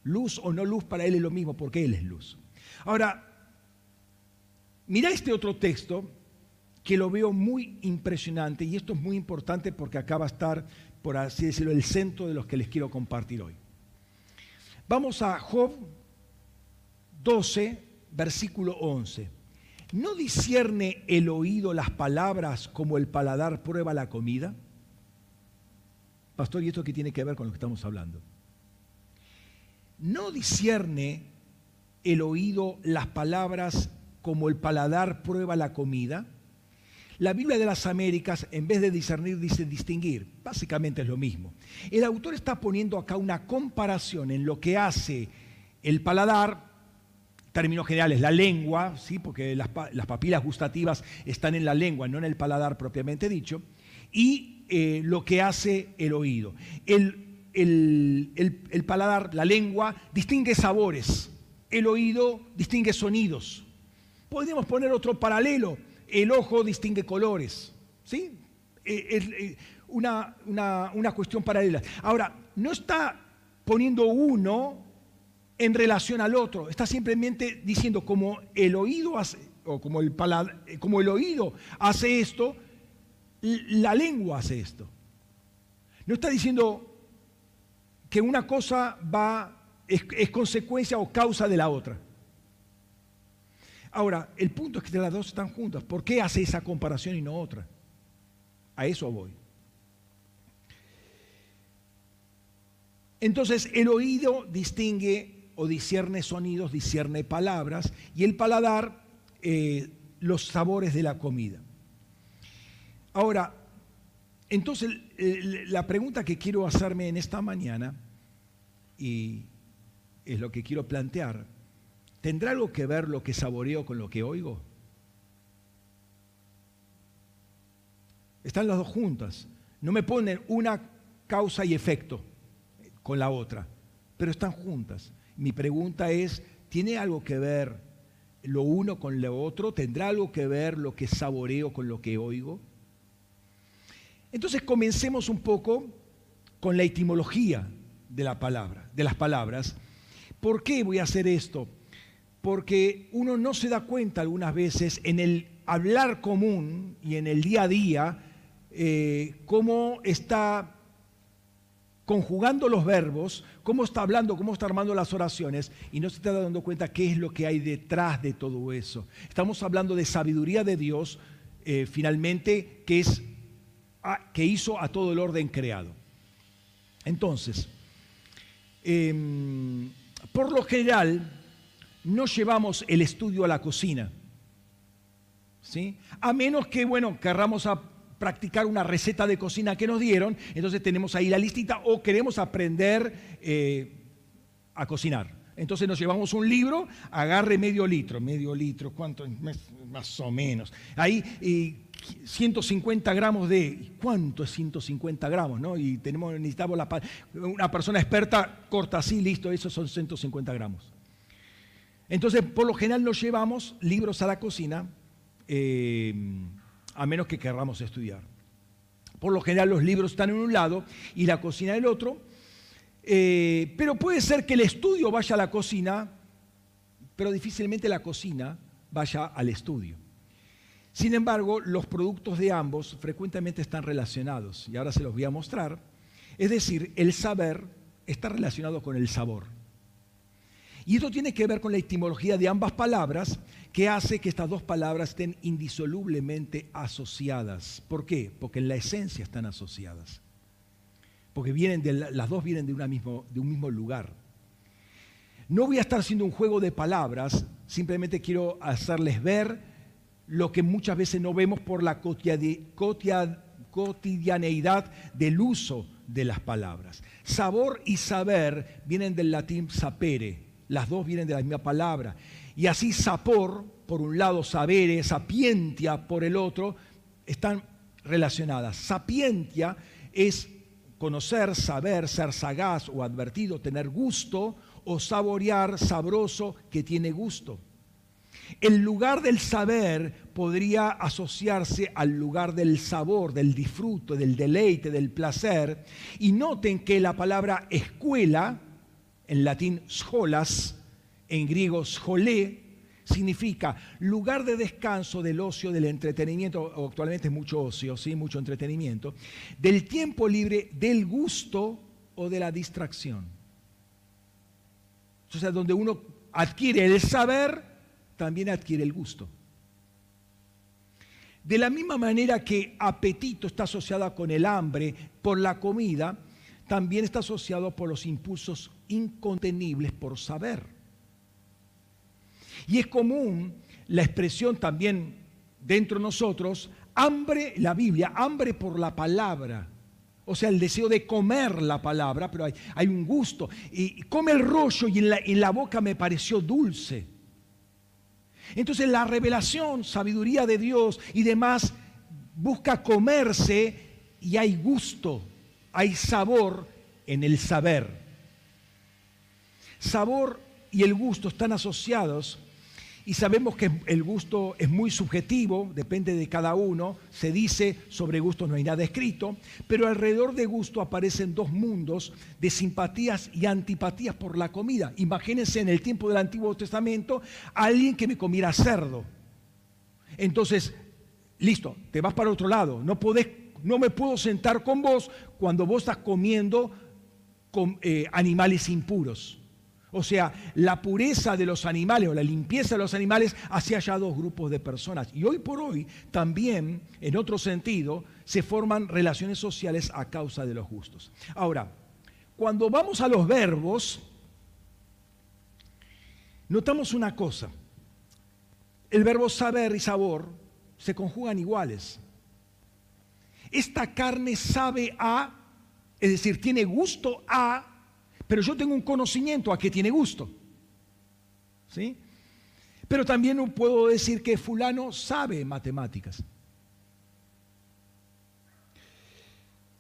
Luz o no luz para Él es lo mismo porque Él es luz. Ahora, mira este otro texto que lo veo muy impresionante y esto es muy importante porque acá va a estar por así decirlo, el centro de los que les quiero compartir hoy. Vamos a Job 12, versículo 11. ¿No discierne el oído las palabras como el paladar prueba la comida? Pastor, ¿y esto qué tiene que ver con lo que estamos hablando? ¿No discierne el oído las palabras como el paladar prueba la comida? La Biblia de las Américas, en vez de discernir, dice distinguir. Básicamente es lo mismo. El autor está poniendo acá una comparación en lo que hace el paladar términos generales, la lengua, ¿sí? porque las, papilas gustativas están en la lengua, no en el paladar propiamente dicho, y eh, lo que hace el oído. El, el, paladar, la lengua, distingue sabores, el oído distingue sonidos. Podríamos poner otro paralelo, el ojo distingue colores, ¿sí? Eh, una, una cuestión paralela. Ahora, no está poniendo uno en relación al otro. Está simplemente diciendo como el oído hace, o como el, como el oído hace esto, la lengua hace esto. No está diciendo que una cosa va, es, consecuencia o causa de la otra. Ahora, el punto es que las dos están juntas. ¿Por qué hace esa comparación y no otra? A eso voy. Entonces, el oído distingue o discierne sonidos, discierne palabras, y el paladar eh, los sabores de la comida. Ahora, entonces la pregunta que quiero hacerme en esta mañana, y es lo que quiero plantear, ¿tendrá algo que ver lo que saboreo con lo que oigo? Están las dos juntas. No me ponen una causa y efecto con la otra, pero están juntas. Mi pregunta es, ¿tiene algo que ver lo uno con lo otro? ¿Tendrá algo que ver lo que saboreo con lo que oigo? Entonces comencemos un poco con la etimología de la palabra, de las palabras. ¿Por qué voy a hacer esto? Porque uno no se da cuenta algunas veces en el hablar común y en el día a día eh, cómo está conjugando los verbos, cómo está hablando, cómo está armando las oraciones y no se está dando cuenta qué es lo que hay detrás de todo eso. Estamos hablando de sabiduría de Dios, eh, finalmente, que, es, que hizo a todo el orden creado. Entonces, em, por lo general, no llevamos el estudio a la cocina. ¿Sí? A menos que, bueno, querramos a practicar una receta de cocina que nos dieron, entonces tenemos ahí la listita o queremos aprender eh, a cocinar. Entonces nos llevamos un libro, agarre medio litro, medio litro, ¿cuánto? Más o menos. Ahí 150 gramos de, ¿cuánto es 150 gramos? No? Y tenemos, necesitamos la, una persona experta corta así, listo, esos son 150 gramos. Entonces, por lo general nos llevamos libros a la cocina. Eh, a menos que querramos estudiar. Por lo general los libros están en un lado y la cocina en el otro, eh, pero puede ser que el estudio vaya a la cocina, pero difícilmente la cocina vaya al estudio. Sin embargo, los productos de ambos frecuentemente están relacionados y ahora se los voy a mostrar. Es decir, el saber está relacionado con el sabor. Y esto tiene que ver con la etimología de ambas palabras, que hace que estas dos palabras estén indisolublemente asociadas. ¿Por qué? Porque en la esencia están asociadas. Porque vienen las dos vienen de, mismo, de un mismo lugar. No voy a estar haciendo un juego de palabras, simplemente quiero hacerles ver lo que muchas veces no vemos por la cotidianeidad del uso de las palabras. Sabor y saber vienen del latín sapere, las dos vienen de la misma palabra. Y así sapor, por un lado, sabere, sapientia por el otro, están relacionadas. Sapientia es conocer, saber, ser sagaz o advertido, tener gusto, o saborear, sabroso, que tiene gusto. El lugar del saber podría asociarse al lugar del sabor, del disfrute, del deleite, del placer. Y noten que la palabra escuela en latín scholas, en griego scholé, significa lugar de descanso del ocio, del entretenimiento, actualmente es mucho ocio, ¿sí? mucho entretenimiento, del tiempo libre, del gusto o de la distracción. O sea, donde uno adquiere el saber, también adquiere el gusto. De la misma manera que apetito está asociado con el hambre por la comida, también está asociado por los impulsos incontenibles por saber. Y es común la expresión también dentro de nosotros, hambre, la Biblia, hambre por la palabra. O sea, el deseo de comer la palabra, pero hay, un gusto. Y come el rollo y en la, en la boca me pareció dulce. Entonces la revelación, sabiduría de Dios y demás busca comerse y hay gusto, hay sabor en el saber. Sabor y el gusto están asociados y sabemos que el gusto es muy subjetivo, depende de cada uno. Se dice sobre gusto no hay nada escrito, pero alrededor de gusto aparecen dos mundos de simpatías y antipatías por la comida. Imagínense en el tiempo del Antiguo Testamento alguien que me comiera cerdo. Entonces, listo, te vas para otro lado. No, no me puedo sentar con vos cuando vos estás comiendo con, eh, animales impuros. O sea, la pureza de los animales o la limpieza de los animales hacia allá dos grupos de personas. Y hoy por hoy también, en otro sentido, se forman relaciones sociales a causa de los gustos. Ahora, cuando vamos a los verbos, notamos una cosa. El verbo saber y sabor se conjugan iguales. Esta carne sabe a, es decir, tiene gusto a pero yo tengo un conocimiento a que tiene gusto. ¿Sí? Pero también puedo decir que fulano sabe matemáticas.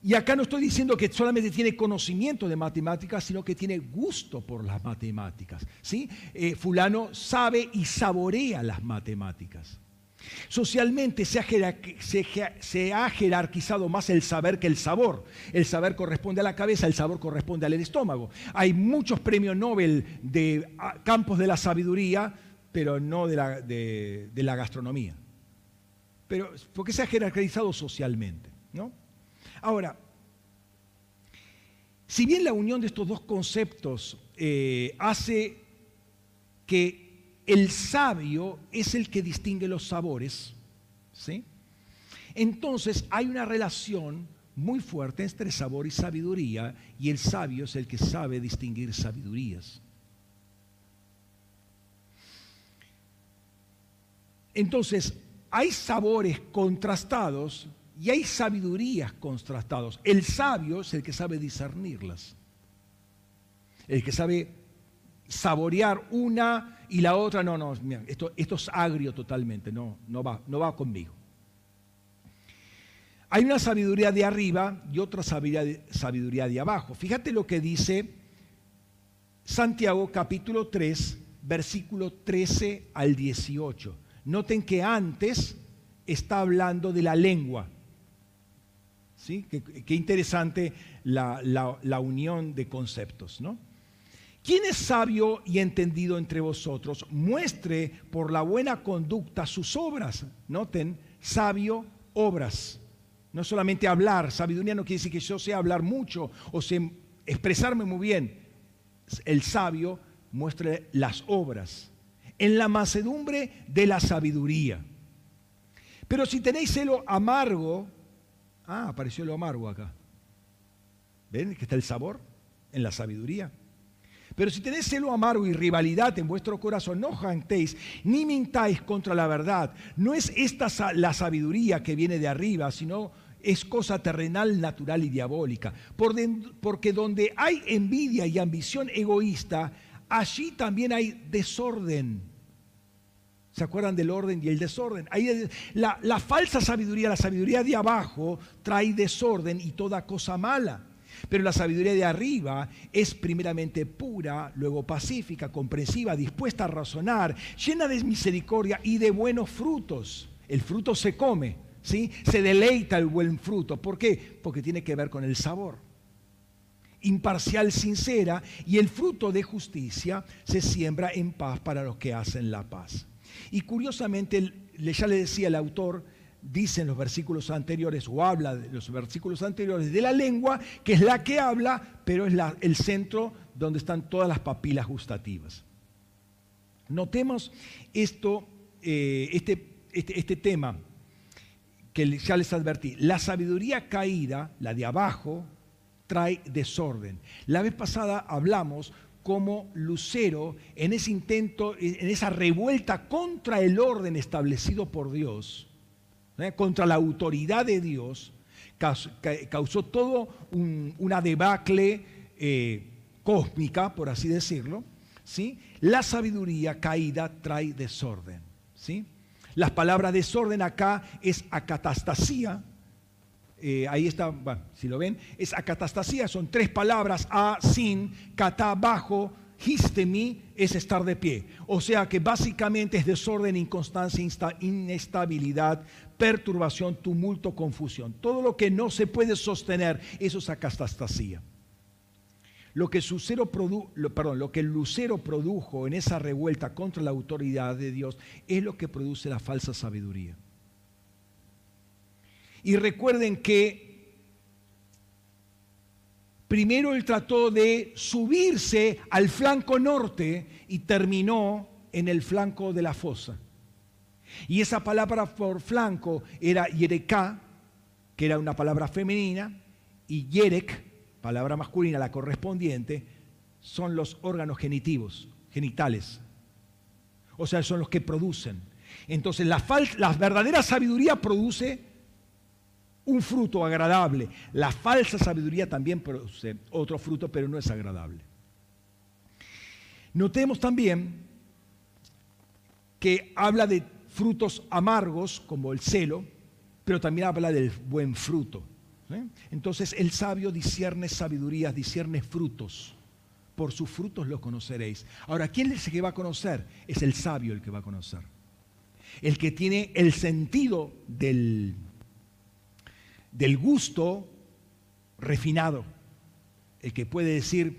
Y acá no estoy diciendo que solamente tiene conocimiento de matemáticas, sino que tiene gusto por las matemáticas. ¿sí? Eh, fulano sabe y saborea las matemáticas. Socialmente se ha, jerarquizado más el saber que el sabor. El saber corresponde a la cabeza, el sabor corresponde al estómago. Hay muchos premios Nobel de ah, campos de la sabiduría, pero no de la, gastronomía. Pero porque se ha jerarquizado socialmente. ¿no? Ahora, si bien la unión de estos dos conceptos eh, hace que el sabio es el que distingue los sabores, ¿sí? Entonces hay una relación muy fuerte entre sabor y sabiduría y el sabio es el que sabe distinguir sabidurías. Entonces, hay sabores contrastados y hay sabidurías contrastados. El sabio es el que sabe discernirlas. El que sabe saborear una y la otra, no, no, esto, esto es agrio totalmente, no, no, va, no va conmigo. Hay una sabiduría de arriba y otra sabiduría de abajo. Fíjate lo que dice Santiago capítulo 3, versículo 13 al 18. Noten que antes está hablando de la lengua. ¿Sí? Qué, interesante la, la unión de conceptos, ¿no? ¿Quién es sabio y entendido entre vosotros? Muestre por la buena conducta sus obras. Noten, sabio, obras. No solamente hablar, sabiduría no quiere decir que yo sé hablar mucho o sé expresarme muy bien. El sabio muestre las obras en la macedumbre de la sabiduría. Pero si tenéis celo amargo, ah, apareció lo amargo acá. ¿Ven que está el sabor en la sabiduría? Pero si tenéis celo amargo y rivalidad en vuestro corazón, no jantéis ni mintáis contra la verdad. No es esta la sabiduría que viene de arriba, sino es cosa terrenal, natural y diabólica. Porque donde hay envidia y ambición egoísta, allí también hay desorden. ¿Se acuerdan del orden y el desorden? la, la falsa sabiduría, la sabiduría de abajo, trae desorden y toda cosa mala. Pero la sabiduría de arriba es primeramente pura, luego pacífica, comprensiva, dispuesta a razonar, llena de misericordia y de buenos frutos. El fruto se come, ¿sí? Se deleita el buen fruto. ¿Por qué? Porque tiene que ver con el sabor. Imparcial, sincera, y el fruto de justicia se siembra en paz para los que hacen la paz. Y curiosamente, ya le decía el autor, dicen los versículos anteriores o habla de los versículos anteriores de la lengua, que es la que habla, pero es el centro donde están todas las papilas gustativas. Notemos esto, eh, este, este, este tema que ya les advertí. La sabiduría caída, la de abajo, trae desorden. La vez pasada hablamos como Lucero, en ese intento, en esa revuelta contra el orden establecido por Dios, ¿eh? contra la autoridad de Dios, causó todo una debacle eh, cósmica, por así decirlo. ¿sí? La sabiduría caída trae desorden. ¿sí? Las palabras desorden acá es acatastasía. Eh, ahí está, si lo ven, es acatastasía, son tres palabras, a, sin, catá, bajo, histemi es estar de pie. O sea que básicamente es desorden, inconstancia, inestabilidad, perturbación, tumulto, confusión. Todo lo que no se puede sostener, eso es acatastasía. Lo que, perdón, lo que lucero produjo en esa revuelta contra la autoridad de Dios es lo que produce la falsa sabiduría. Y recuerden que primero él trató de subirse al flanco norte y terminó en el flanco de la fosa. Y esa palabra por flanco era yereká, que era una palabra femenina, y yerek, palabra masculina, la correspondiente, son los órganos genitivos, genitales. O sea, son los que producen. Entonces, la, la verdadera sabiduría produce un fruto agradable. La falsa sabiduría también produce otro fruto, pero no es agradable. Notemos también que habla de frutos amargos, como el celo, pero también habla del buen fruto. Entonces el sabio discierne sabiduría, discierne frutos. Por sus frutos los conoceréis. Ahora, ¿quién es el que va a conocer? Es el sabio el que va a conocer. El que tiene el sentido del, del gusto refinado. El que puede decir,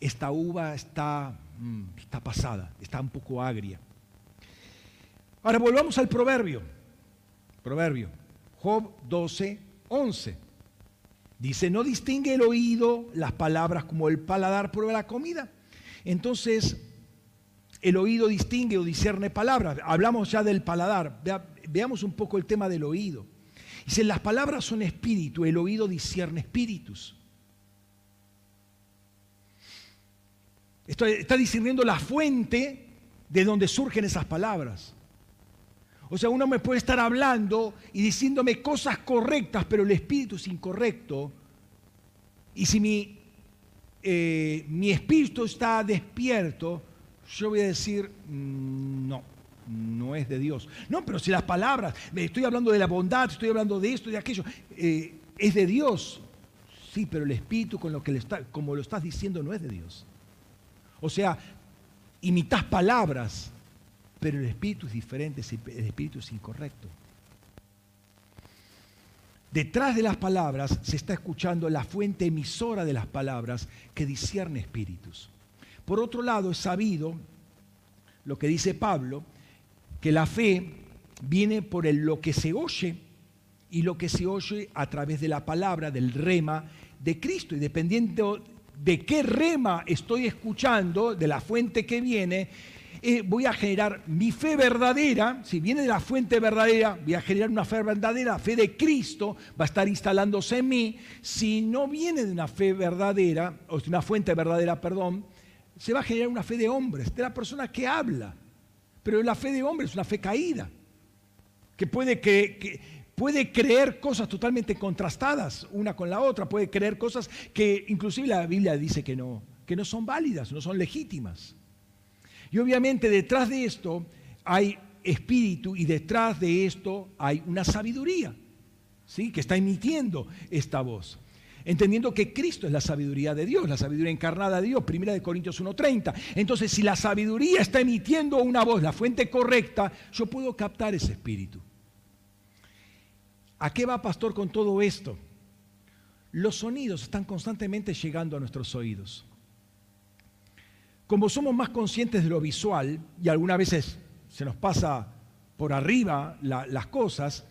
esta uva está, mm, está pasada, está un poco agria. Ahora volvamos al proverbio. Proverbio. Job 12, 11. Dice, no distingue el oído las palabras como el paladar prueba la comida. Entonces, el oído distingue o discierne palabras. Hablamos ya del paladar. veamos un poco el tema del oído. Dice, las palabras son espíritu, el oído discierne espíritus. está discerniendo la fuente de donde surgen esas palabras. O sea, uno me puede estar hablando y diciéndome cosas correctas, pero el espíritu es incorrecto. Y si mi, eh, mi espíritu está despierto, yo voy a decir, mm, no, no es de Dios. No, pero si las palabras, estoy hablando de la bondad, estoy hablando de esto, de aquello, eh, es de Dios. Sí, pero el espíritu con lo que está, como lo estás diciendo no es de Dios. O sea, imitas palabras, pero el espíritu es diferente, el espíritu es incorrecto. Detrás de las palabras se está escuchando la fuente emisora de las palabras que discierne espíritus. Por otro lado, es sabido lo que dice Pablo, que la fe viene por el, lo que se oye y lo que se oye a través de la palabra, del rema de Cristo. Y dependiendo de qué rema estoy escuchando, de la fuente que viene, eh, voy a generar mi fe verdadera, si viene de la fuente verdadera, voy a generar una fe verdadera, fe de Cristo va a estar instalándose en mí. Si no viene de una fe verdadera, o de una fuente verdadera, perdón, se va a generar una fe de hombres, de la persona que habla. Pero la fe de hombres es una fe caída, que puede, que, puede creer cosas totalmente contrastadas una con la otra, puede creer cosas que inclusive la Biblia dice que no, que no son válidas, no son legítimas. Y obviamente detrás de esto hay espíritu y detrás de esto hay una sabiduría, ¿sí? que está emitiendo esta voz. Entendiendo que Cristo es la sabiduría de Dios, la sabiduría encarnada de Dios, primera de Corintios 1.30. Entonces, si la sabiduría está emitiendo una voz, la fuente correcta, yo puedo captar ese espíritu. ¿A qué va, pastor, con todo esto? Los sonidos están constantemente llegando a nuestros oídos como somos más conscientes de lo visual, y algunas veces se nos pasa por arriba las cosas,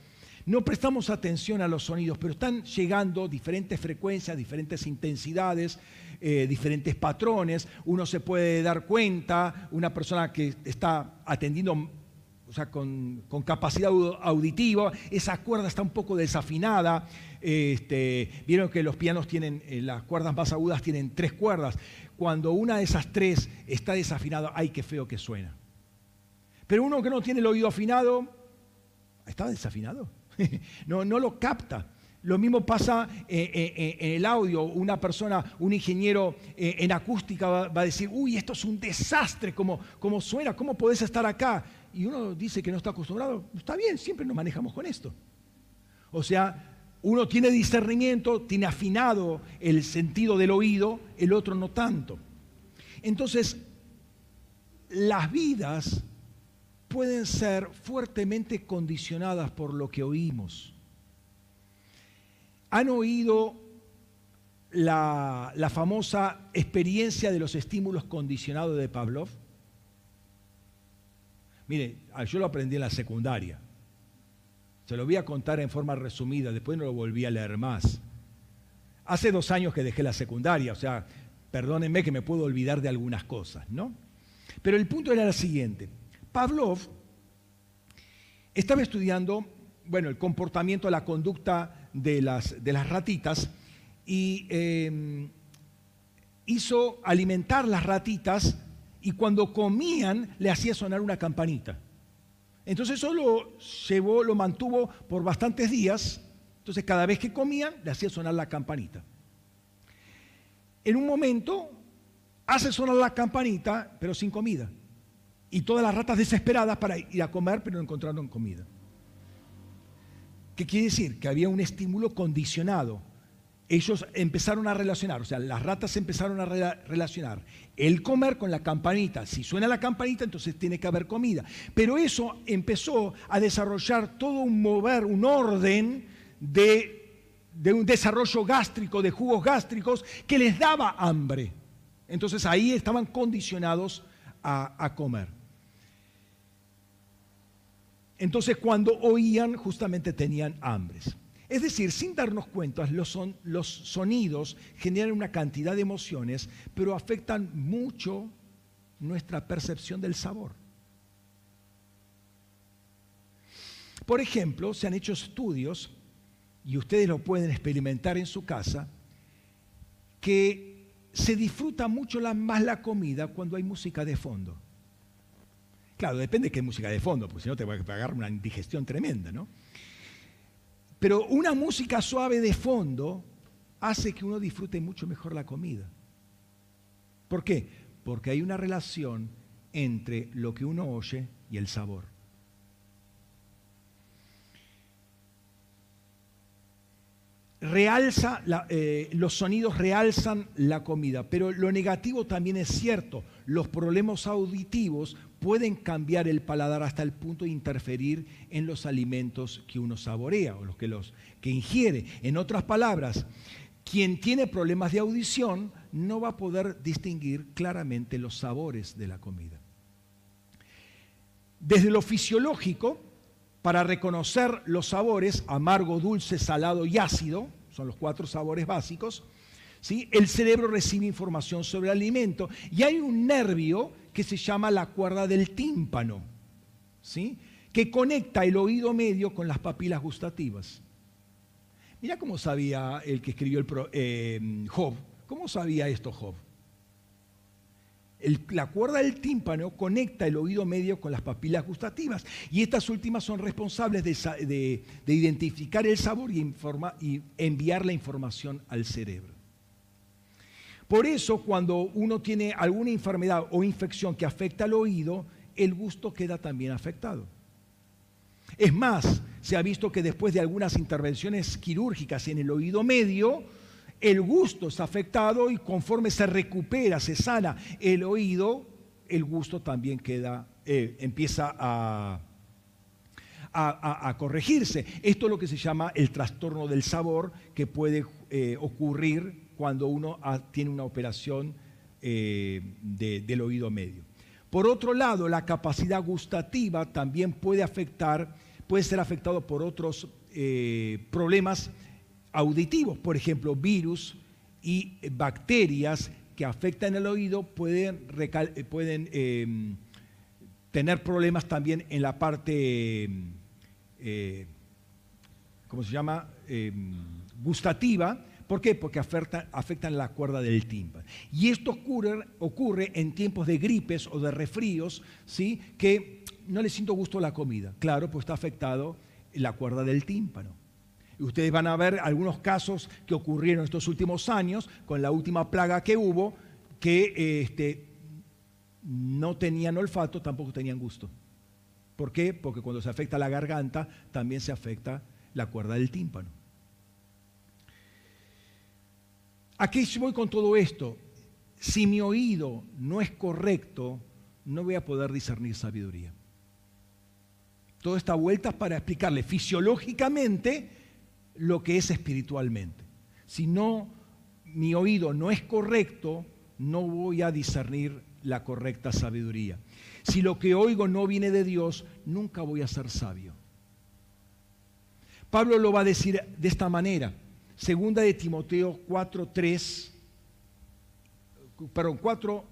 no prestamos atención a los sonidos, pero están llegando diferentes frecuencias, diferentes intensidades, eh, diferentes patrones. Uno se puede dar cuenta, una persona que está atendiendo o sea, con, capacidad auditiva, esa cuerda está un poco desafinada. Este, Vieron que los pianos tienen, eh, las cuerdas más agudas tienen tres cuerdas cuando una de esas tres está desafinada, ay, qué feo que suena. Pero uno que no tiene el oído afinado, está desafinado. no, no lo capta. Lo mismo pasa eh, eh, eh, en el audio. Una persona, un ingeniero en acústica va, a decir, uy, esto es un desastre, como, como suena, ¿cómo podés estar acá? y uno dice que no está acostumbrado, está bien, siempre nos manejamos con esto. O sea, uno tiene discernimiento, tiene afinado el sentido del oído, el otro no tanto. Entonces, las vidas pueden ser fuertemente condicionadas por lo que oímos. ¿Han oído la, famosa experiencia de los estímulos condicionados de Pavlov? Mire, ah, yo lo aprendí en la secundaria. Se lo voy a contar en forma resumida, después no lo volví a leer más. Hace dos años que dejé la secundaria, o sea, perdónenme que me puedo olvidar de algunas cosas, ¿no? Pero el punto era el siguiente. Pavlov estaba estudiando, bueno, el comportamiento, la conducta de las, de las ratitas y em, hizo alimentar las ratitas y cuando comían le hacía sonar una campanita. Entonces eso lo llevó, lo mantuvo por bastantes días. Entonces cada vez que comían le hacía sonar la campanita. En un momento hace sonar la campanita, pero sin comida. Y todas las ratas desesperadas para ir a comer, pero no encontraron comida. ¿Qué quiere decir? Que había un estímulo condicionado. Ellos empezaron a relacionar, o sea, las ratas empezaron a relacionar el comer con la campanita. Si suena la campanita, entonces tiene que haber comida. Pero eso empezó a desarrollar todo un mover, un orden de, un desarrollo gástrico, de jugos gástricos, que les daba hambre. Entonces ahí estaban condicionados a, comer. Entonces cuando oían justamente tenían hambres. Es decir, sin darnos cuenta, los, son, los, sonidos generan una cantidad de emociones, pero afectan mucho nuestra percepción del sabor. Por ejemplo, se han hecho estudios, y ustedes lo pueden experimentar en su casa, que se disfruta mucho más la comida cuando hay música de fondo. Claro, depende de qué música de fondo, porque si no te va a pagar una indigestión tremenda, ¿no? Pero una música suave de fondo hace que uno disfrute mucho mejor la comida. ¿Por qué? Porque hay una relación entre lo que uno oye y el sabor. realza, eh, los sonidos realzan la comida, pero lo negativo también es cierto. Los problemas auditivos pueden cambiar el paladar hasta el punto de interferir en los alimentos que uno saborea o los que, los, que ingiere. En otras palabras, quien tiene problemas de audición no va a poder distinguir claramente los sabores de la comida. Desde lo fisiológico, para reconocer los sabores, amargo, dulce, salado y ácido, son los cuatro sabores básicos, ¿sí? el cerebro recibe información sobre el alimento y hay un nervio que se llama la cuerda del tímpano, ¿sí? que conecta el oído medio con las papilas gustativas. Mira cómo sabía el que escribió el eh, Job, cómo sabía esto Job la cuerda del tímpano conecta el oído medio con las papilas gustativas y estas últimas son responsables de, identificar el sabor y enviar la información al cerebro. Por eso cuando uno tiene alguna enfermedad o infección que afecta al oído, el gusto queda también afectado. Es más, se ha visto que después de algunas intervenciones quirúrgicas en el oído medio, el gusto está afectado y conforme se recupera, se sana el oído, el gusto también queda, eh, empieza a, corregirse. Esto es lo que se llama el trastorno del sabor que puede eh, ocurrir cuando uno tiene una operación eh, del oído medio. Por otro lado, la capacidad gustativa también puede afectar, puede ser afectado por otros problemas auditivos, por ejemplo, virus y bacterias que afectan el oído pueden, eh, em, tener problemas también en la parte, em, eh, ¿cómo se llama? Em, gustativa. ¿Por qué? Porque afectan, la cuerda del tímpano. Y esto ocurre, ocurre en tiempos de gripes o de resfríos, ¿sí? que no le siento gusto a la comida. Claro, pues está afectado la cuerda del tímpano. Ustedes van a ver algunos casos que ocurrieron estos últimos años con la última plaga que hubo, que este, no tenían olfato, tampoco tenían gusto. ¿Por qué? Porque cuando se afecta la garganta, también se afecta la cuerda del tímpano. Aquí voy con todo esto. Si mi oído no es correcto, no voy a poder discernir sabiduría. Toda esta vuelta para explicarle fisiológicamente lo que es espiritualmente. Si no, mi oído no es correcto, no voy a discernir la correcta sabiduría. Si lo que oigo no viene de Dios, nunca voy a ser sabio. Pablo lo va a decir de esta manera. Segunda de Timoteo 4, 3, perdón, 4,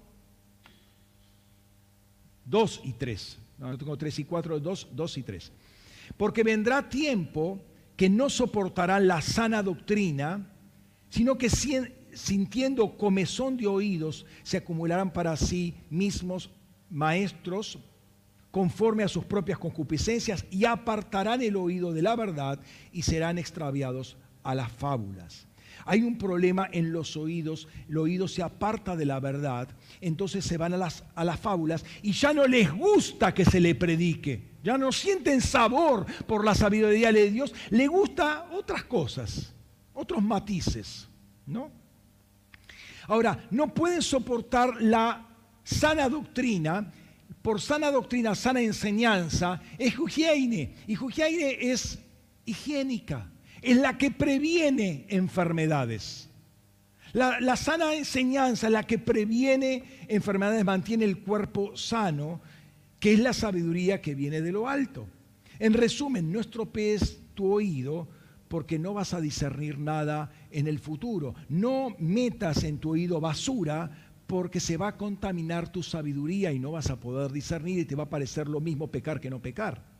2 y 3. No, tengo 3 y 4, 2, 2 y 3. Porque vendrá tiempo que no soportarán la sana doctrina, sino que sintiendo comezón de oídos, se acumularán para sí mismos maestros conforme a sus propias concupiscencias y apartarán el oído de la verdad y serán extraviados a las fábulas. Hay un problema en los oídos, el oído se aparta de la verdad, entonces se van a las, a las fábulas y ya no les gusta que se le predique, ya no sienten sabor por la sabiduría de Dios, le gusta otras cosas, otros matices, ¿no? Ahora, no pueden soportar la sana doctrina, por sana doctrina, sana enseñanza, es. Y higiene es higiénica, es la que previene enfermedades. La, sana enseñanza, la que previene enfermedades, mantiene el cuerpo sano, que es la sabiduría que viene de lo alto. En resumen, no estropees tu oído porque no vas a discernir nada en el futuro. No metas en tu oído basura porque se va a contaminar tu sabiduría y no vas a poder discernir y te va a parecer lo mismo pecar que no pecar.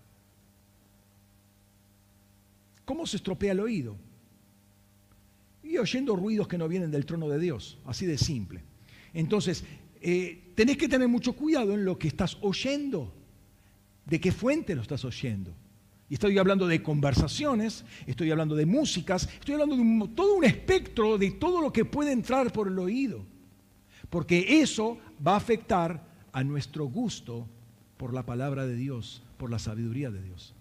¿Cómo se estropea el oído? Y oyendo ruidos que no vienen del trono de Dios, así de simple. Entonces, eh, tenés que tener mucho cuidado en lo que estás oyendo, de qué fuente lo estás oyendo. Y estoy hablando de conversaciones, estoy hablando de músicas, estoy hablando de todo un espectro de todo lo que puede entrar por el oído. Porque eso va a afectar a nuestro gusto por la palabra de Dios, por la sabiduría de Dios.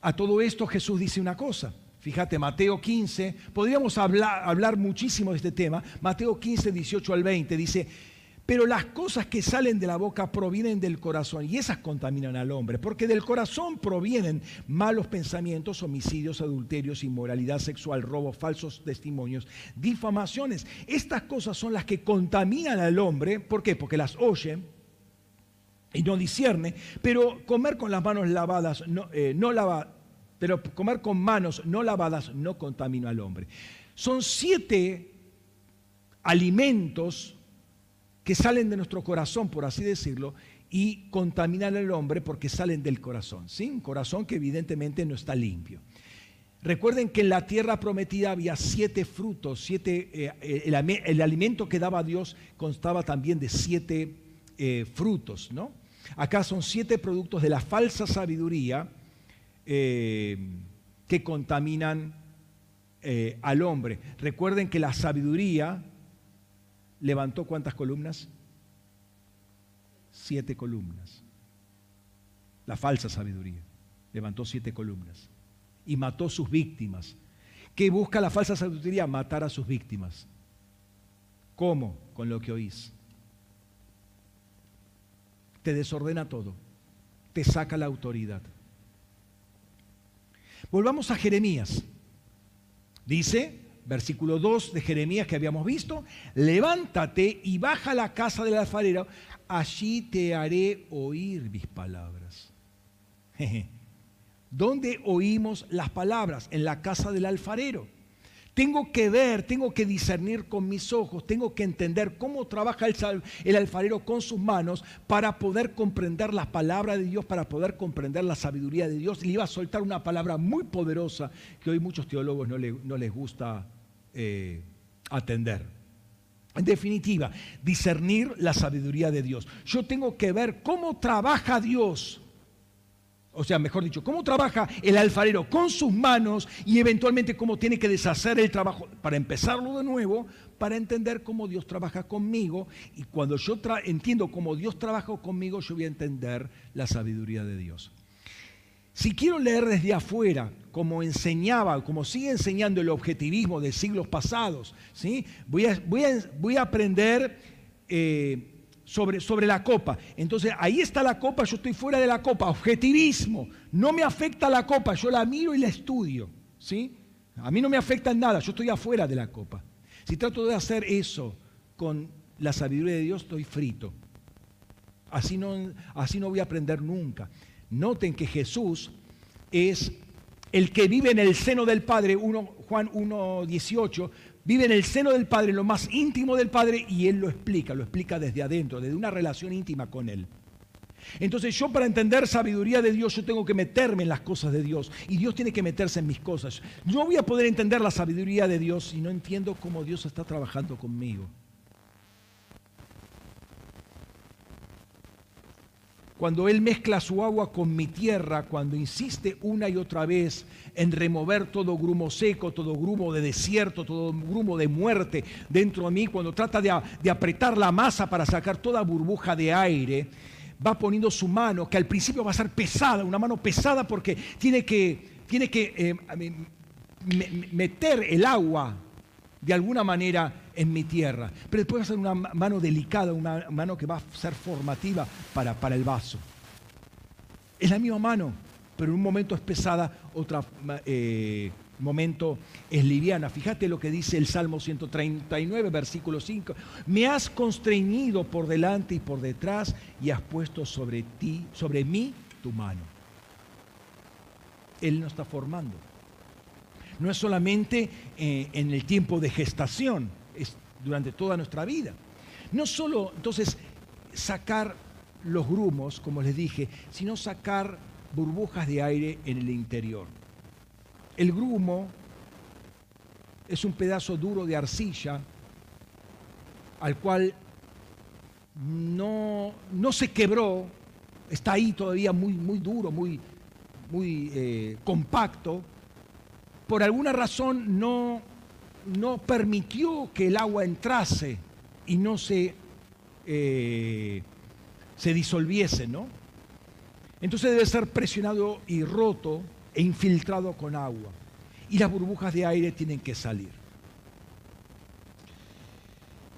A todo esto Jesús dice una cosa. Fíjate, Mateo 15, podríamos hablar, hablar muchísimo de este tema. Mateo 15, 18 al 20 dice, pero las cosas que salen de la boca provienen del corazón y esas contaminan al hombre, porque del corazón provienen malos pensamientos, homicidios, adulterios, inmoralidad sexual, robos, falsos testimonios, difamaciones. Estas cosas son las que contaminan al hombre. ¿Por qué? Porque las oye y no discierne, pero comer con las manos lavadas no, eh, no lava, pero comer con manos no lavadas no contamina al hombre. Son siete alimentos que salen de nuestro corazón, por así decirlo, y contaminan al hombre porque salen del corazón. ¿sí? Un corazón que evidentemente no está limpio. Recuerden que en la tierra prometida había siete frutos, siete, eh, el, alimento que daba Dios constaba también de siete eh, frutos. ¿no? Acá son siete productos de la falsa sabiduría eh, que contaminan al hombre. Recuerden que la sabiduría levantó cuántas columnas? Siete columnas. La falsa sabiduría levantó siete columnas y mató sus víctimas. ¿Qué busca la falsa sabiduría? Matar a sus víctimas. ¿Cómo? Con lo que oís. Te desordena todo. Te saca la autoridad. Volvamos a Jeremías. Dice, versículo 2 de Jeremías que habíamos visto, levántate y baja a la casa del alfarero, allí te haré oír mis palabras. ¿Dónde oímos las palabras? En la casa del alfarero. Tengo que ver, tengo que discernir con mis ojos, tengo que entender cómo trabaja el, el, alfarero con sus manos para poder comprender las palabras de Dios, para poder comprender la sabiduría de Dios. Le iba a soltar una palabra muy poderosa que hoy muchos teólogos no, no les gusta eh, atender. En definitiva, discernir la sabiduría de Dios. Yo tengo que ver cómo trabaja Dios. O sea, mejor dicho, cómo trabaja el alfarero con sus manos y eventualmente cómo tiene que deshacer el trabajo para empezarlo de nuevo, para entender cómo Dios trabaja conmigo. Y cuando yo entiendo cómo Dios trabaja conmigo, yo voy a entender la sabiduría de Dios. Si quiero leer desde afuera, como enseñaba, como sigue enseñando el objetivismo de siglos pasados, ¿sí? voy, a, aprender... Eh, sobre, sobre la copa. Entonces ahí está la copa, yo estoy fuera de la copa. Objetivismo. No me afecta la copa, yo la miro y la estudio. ¿sí? A mí no me afecta en nada, yo estoy afuera de la copa. Si trato de hacer eso con la sabiduría de Dios, estoy frito. Así no, así no voy a aprender nunca. Noten que Jesús es el que vive en el seno del Padre, Juan 1.18, vive en el seno del Padre, en lo más íntimo del Padre, y Él lo explica, lo explica desde adentro, desde una relación íntima con Él. Entonces yo para entender sabiduría de Dios, yo tengo que meterme en las cosas de Dios, y Dios tiene que meterse en mis cosas. No voy a poder entender la sabiduría de Dios si no entiendo cómo Dios está trabajando conmigo. Cuando Él mezcla su agua con mi tierra, cuando insiste una y otra vez en remover todo grumo seco, todo grumo de desierto, todo grumo de muerte dentro de mí, cuando trata de, apretar la masa para sacar toda burbuja de aire, va poniendo su mano, que al principio va a ser pesada, una mano pesada porque tiene que, tiene que eh, meter el agua de alguna manera en mi tierra. Pero después va a ser una mano delicada, una mano que va a ser formativa para, para el vaso. Es la misma mano, pero en un momento es pesada, otro eh, momento es liviana. Fíjate lo que dice el Salmo 139, versículo 5. Me has constreñido por delante y por detrás y has puesto sobre ti, sobre mí tu mano. Él no está formando. No es solamente eh, en el tiempo de gestación, es durante toda nuestra vida. No solo entonces sacar los grumos, como les dije, sino sacar burbujas de aire en el interior. El grumo es un pedazo duro de arcilla al cual no, no se quebró, está ahí todavía muy, muy duro, muy, muy eh, compacto. Por alguna razón no no permitió que el agua entrase y no se, eh, se disolviese, ¿no? Entonces debe ser presionado y roto e infiltrado con agua. Y las burbujas de aire tienen que salir.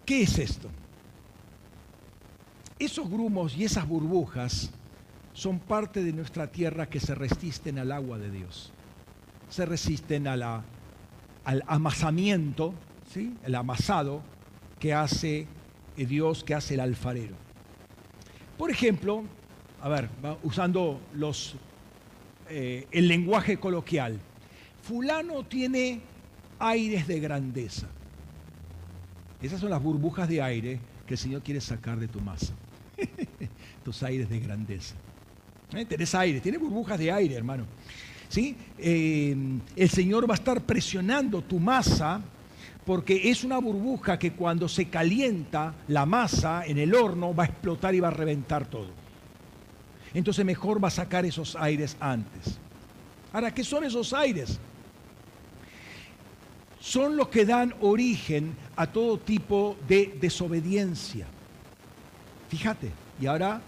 ¿Qué es esto? Esos grumos y esas burbujas son parte de nuestra tierra que se resisten al agua de Dios. Se resisten a la al amasamiento, ¿sí? el amasado que hace Dios, que hace el alfarero. Por ejemplo, a ver, usando los, eh, el lenguaje coloquial, fulano tiene aires de grandeza. Esas son las burbujas de aire que el Señor quiere sacar de tu masa. Tus aires de grandeza. ¿Eh? Tenés aire, tiene burbujas de aire, hermano. ¿Sí? Eh, el Señor va a estar presionando tu masa porque es una burbuja que cuando se calienta la masa en el horno va a explotar y va a reventar todo. Entonces mejor va a sacar esos aires antes. Ahora, ¿qué son esos aires? Son los que dan origen a todo tipo de desobediencia. Fíjate, y ahora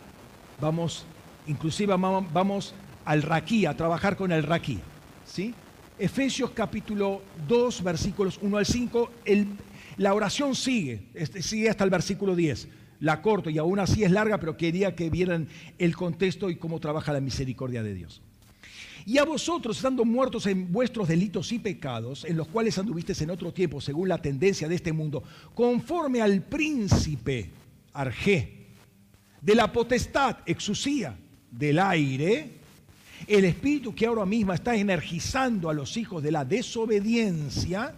vamos, inclusive vamos al raquí, a trabajar con el raquí. ¿sí? Efesios capítulo 2, versículos 1 al 5, la oración sigue, este, sigue hasta el versículo 10. La corto y aún así es larga, pero quería que vieran el contexto y cómo trabaja la misericordia de Dios. Y a vosotros, estando muertos en vuestros delitos y pecados, en los cuales anduvisteis en otro tiempo, según la tendencia de este mundo, conforme al príncipe Argé, de la potestad, exusía, del aire, el espíritu que ahora mismo está energizando a los hijos de la desobediencia,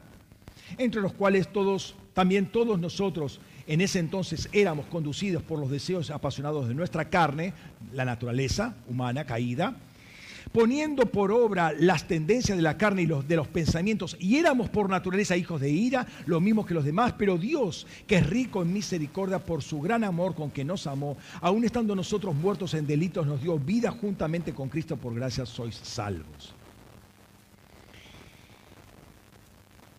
entre los cuales todos, también todos nosotros en ese entonces éramos conducidos por los deseos apasionados de nuestra carne, la naturaleza humana caída, poniendo por obra las tendencias de la carne y los, de los pensamientos, y éramos por naturaleza hijos de ira, lo mismo que los demás, pero Dios, que es rico en misericordia por su gran amor con que nos amó, aun estando nosotros muertos en delitos, nos dio vida juntamente con Cristo, por gracia sois salvos.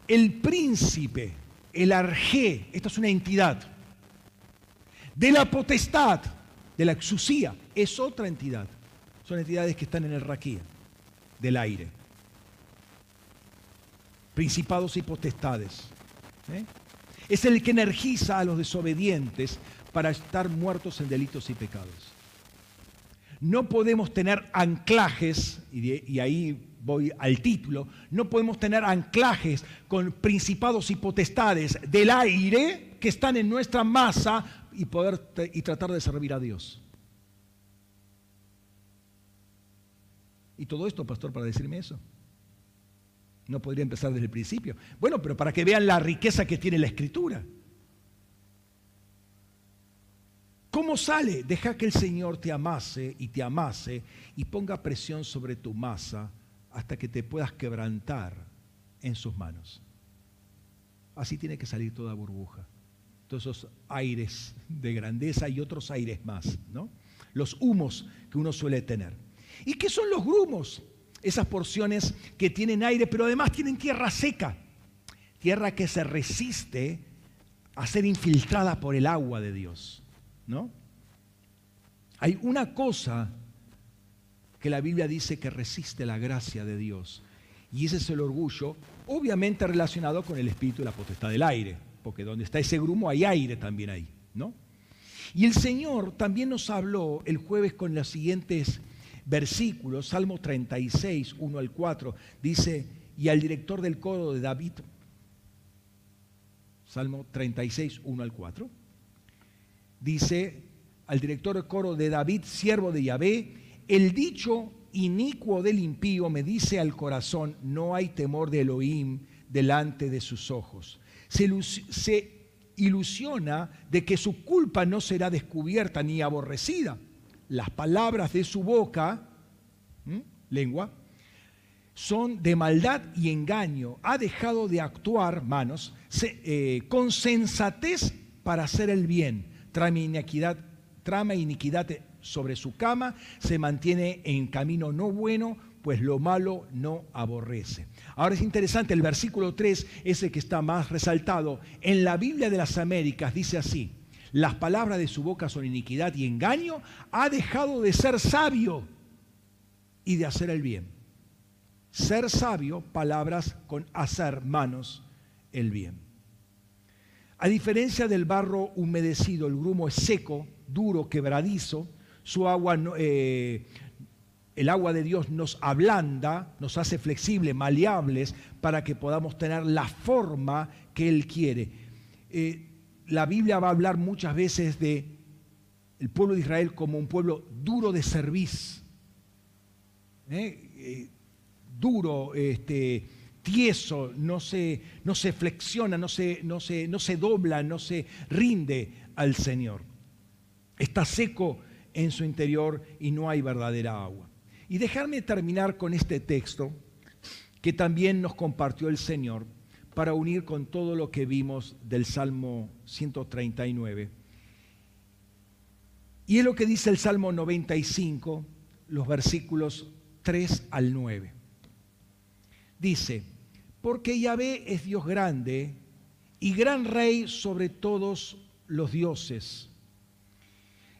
El príncipe, el arjé, esta es una entidad, de la potestad, de la exusía, es otra entidad son entidades que están en el raquía del aire. Principados y potestades. ¿eh? Es el que energiza a los desobedientes para estar muertos en delitos y pecados. No podemos tener anclajes, y, y ahí voy al título, no podemos tener anclajes con principados y potestades del aire que están en nuestra masa y, poder, y tratar de servir a Dios. Y todo esto, pastor, para decirme eso. No podría empezar desde el principio. Bueno, pero para que vean la riqueza que tiene la escritura. ¿Cómo sale? Deja que el Señor te amase y te amase y ponga presión sobre tu masa hasta que te puedas quebrantar en sus manos. Así tiene que salir toda burbuja. Todos esos aires de grandeza y otros aires más, ¿no? Los humos que uno suele tener. ¿Y qué son los grumos? Esas porciones que tienen aire, pero además tienen tierra seca. Tierra que se resiste a ser infiltrada por el agua de Dios. ¿No? Hay una cosa que la Biblia dice que resiste la gracia de Dios. Y ese es el orgullo, obviamente relacionado con el espíritu y la potestad del aire. Porque donde está ese grumo hay aire también ahí. ¿no? Y el Señor también nos habló el jueves con las siguientes versículos, Salmo 36, 1 al 4, dice, y al director del coro de David, Salmo 36, 1 al 4, dice al director del coro de David, siervo de Yahvé, el dicho inicuo del impío me dice al corazón, no hay temor de Elohim delante de sus ojos. Se, se ilusiona de que su culpa no será descubierta ni aborrecida las palabras de su boca, lengua, son de maldad y engaño. Ha dejado de actuar, manos, eh, con sensatez para hacer el bien. Trama iniquidad, trama iniquidad sobre su cama, se mantiene en camino no bueno, pues lo malo no aborrece. Ahora es interesante, el versículo 3, ese que está más resaltado, en la Biblia de las Américas dice así, las palabras de su boca son iniquidad y engaño, ha dejado de ser sabio y de hacer el bien. Ser sabio, palabras con hacer manos el bien. A diferencia del barro humedecido, el grumo es seco, duro, quebradizo, su agua, eh, el agua de Dios nos ablanda, nos hace flexibles, maleables, para que podamos tener la forma que Él quiere. Eh, la Biblia va a hablar muchas veces de el pueblo de Israel como un pueblo duro de servicio, ¿eh? Eh, duro, este, tieso, no se, no se flexiona, no se, no, se, no se dobla, no se rinde al Señor. Está seco en su interior y no hay verdadera agua. Y dejarme terminar con este texto que también nos compartió el Señor para unir con todo lo que vimos del Salmo 139. Y es lo que dice el Salmo 95, los versículos 3 al 9. Dice, porque Yahvé es Dios grande y gran rey sobre todos los dioses.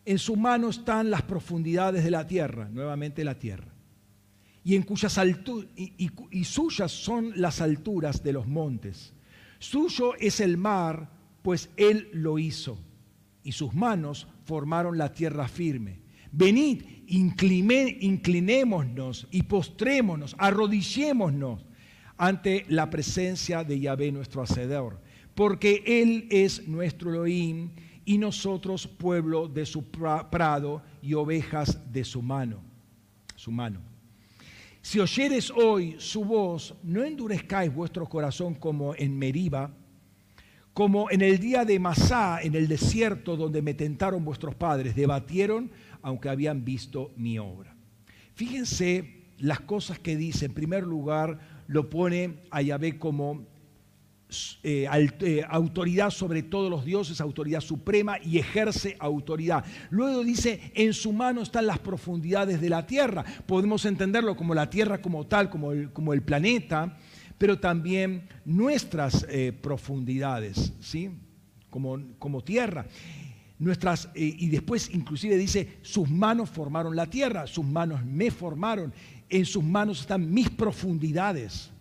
En su mano están las profundidades de la tierra, nuevamente la tierra y, en cuyas y, suyas son las alturas de los montes. Suyo es el mar, pues Él lo hizo, y sus manos formaron la tierra firme. Venid, inclinémonos y postrémonos, arrodillémonos ante la presencia de Yahvé nuestro Hacedor, porque Él es nuestro Elohim y nosotros pueblo de su prado y ovejas de su mano. Su mano. Si oyeres hoy su voz, no endurezcáis vuestro corazón como en Meriba, como en el día de Masá, en el desierto donde me tentaron vuestros padres, debatieron aunque habían visto mi obra. Fíjense las cosas que dice, en primer lugar, lo pone a Yahvé como eh, eh, autoridad sobre todos los dioses, autoridad suprema y ejerce autoridad. Luego dice, en su mano están las profundidades de la tierra. Podemos entenderlo como la tierra como tal, como el, como el planeta, pero también nuestras eh, profundidades, ¿sí? Como, como tierra. Nuestras, y después inclusive dice, sus manos formaron la tierra, sus manos me formaron, en sus manos están mis profundidades.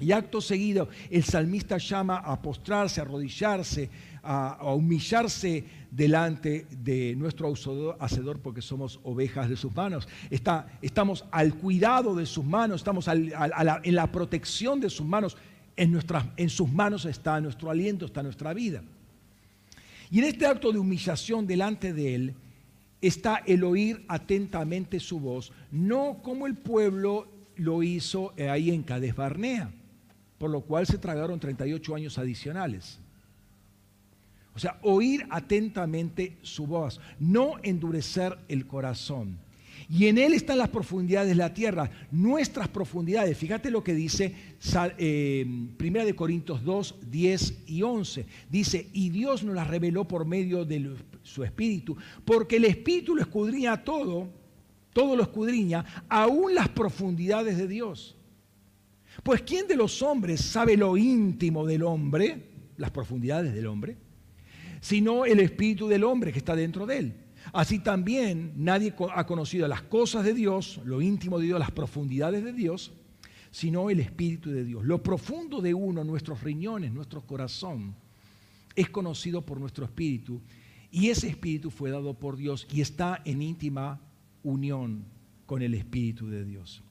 Y acto seguido el salmista llama a postrarse, a arrodillarse, a, humillarse delante de nuestro hacedor porque somos ovejas de sus manos. Está, estamos al cuidado de sus manos, estamos en la protección de sus manos. En, en sus manos está nuestro aliento, está nuestra vida. Y en este acto de humillación delante de Él está el oír atentamente su voz, no como el pueblo lo hizo ahí en Cades Barnea por lo cual se tragaron 38 años adicionales. O sea, oír atentamente su voz, no endurecer el corazón. Y en Él están las profundidades de la tierra, nuestras profundidades. Fíjate lo que dice eh, Primera de Corintios 2, 10 y 11. Dice, y Dios nos las reveló por medio de su Espíritu, porque el Espíritu lo escudriña todo, todo lo escudriña, aún las profundidades de Dios. Pues ¿quién de los hombres sabe lo íntimo del hombre, las profundidades del hombre? Sino el espíritu del hombre que está dentro de él. Así también nadie ha conocido las cosas de Dios, lo íntimo de Dios, las profundidades de Dios, sino el espíritu de Dios. Lo profundo de uno, nuestros riñones, nuestro corazón, es conocido por nuestro espíritu y ese espíritu fue dado por Dios y está en íntima unión con el espíritu de Dios.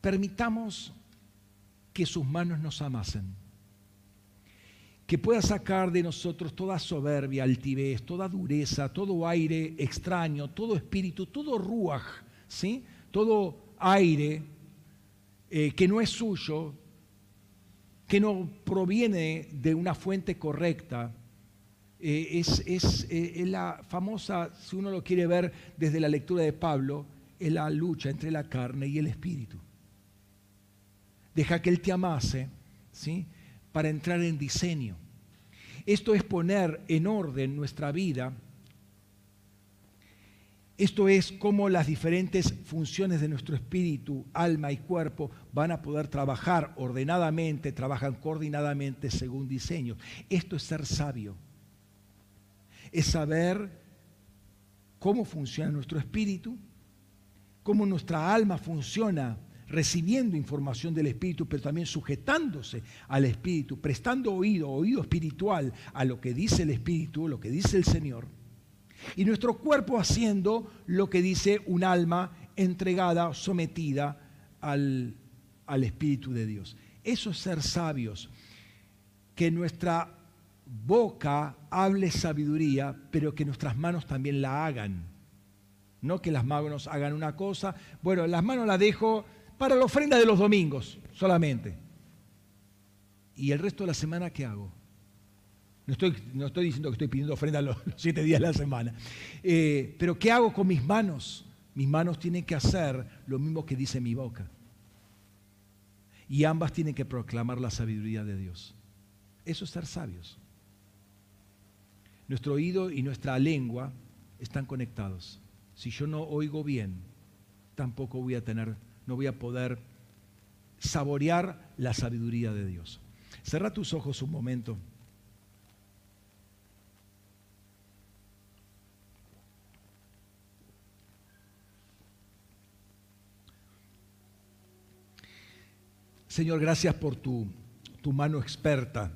Permitamos que sus manos nos amasen, que pueda sacar de nosotros toda soberbia, altivez, toda dureza, todo aire extraño, todo espíritu, todo ruaj, ¿sí? todo aire eh, que no es suyo, que no proviene de una fuente correcta. Eh, es, eh, es la famosa, si uno lo quiere ver desde la lectura de Pablo, es la lucha entre la carne y el espíritu. Deja que Él te amase, ¿sí? Para entrar en diseño. Esto es poner en orden nuestra vida. Esto es cómo las diferentes funciones de nuestro espíritu, alma y cuerpo van a poder trabajar ordenadamente, trabajan coordinadamente según diseño. Esto es ser sabio. Es saber cómo funciona nuestro espíritu, cómo nuestra alma funciona recibiendo información del Espíritu, pero también sujetándose al Espíritu, prestando oído, oído espiritual a lo que dice el Espíritu, lo que dice el Señor. Y nuestro cuerpo haciendo lo que dice un alma entregada, sometida al, al Espíritu de Dios. Eso es ser sabios. Que nuestra boca hable sabiduría, pero que nuestras manos también la hagan. No que las manos hagan una cosa. Bueno, las manos las dejo para la ofrenda de los domingos solamente. ¿Y el resto de la semana qué hago? No estoy, no estoy diciendo que estoy pidiendo ofrenda los, siete días de la semana. Eh, pero ¿qué hago con mis manos? Mis manos tienen que hacer lo mismo que dice mi boca. Y ambas tienen que proclamar la sabiduría de Dios. Eso es ser sabios. Nuestro oído y nuestra lengua están conectados. Si yo no oigo bien, tampoco voy a tener no voy a poder saborear la sabiduría de Dios. Cerra tus ojos un momento. Señor, gracias por tu, tu, mano experta,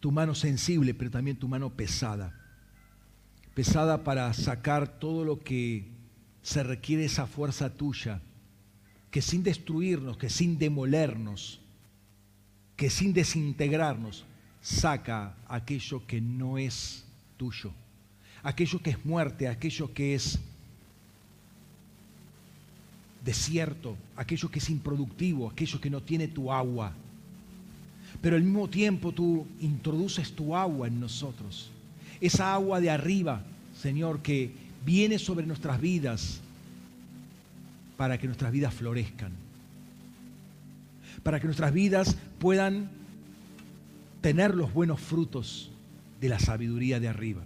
tu mano sensible, pero también tu mano pesada. Pesada para sacar todo lo que se requiere esa fuerza tuya, que sin destruirnos, que sin demolernos, que sin desintegrarnos, saca aquello que no es tuyo, aquello que es muerte, aquello que es desierto, aquello que es improductivo, aquello que no tiene tu agua. Pero al mismo tiempo tú introduces tu agua en nosotros. Esa agua de arriba, Señor, que viene sobre nuestras vidas para que nuestras vidas florezcan, para que nuestras vidas puedan tener los buenos frutos de la sabiduría de arriba,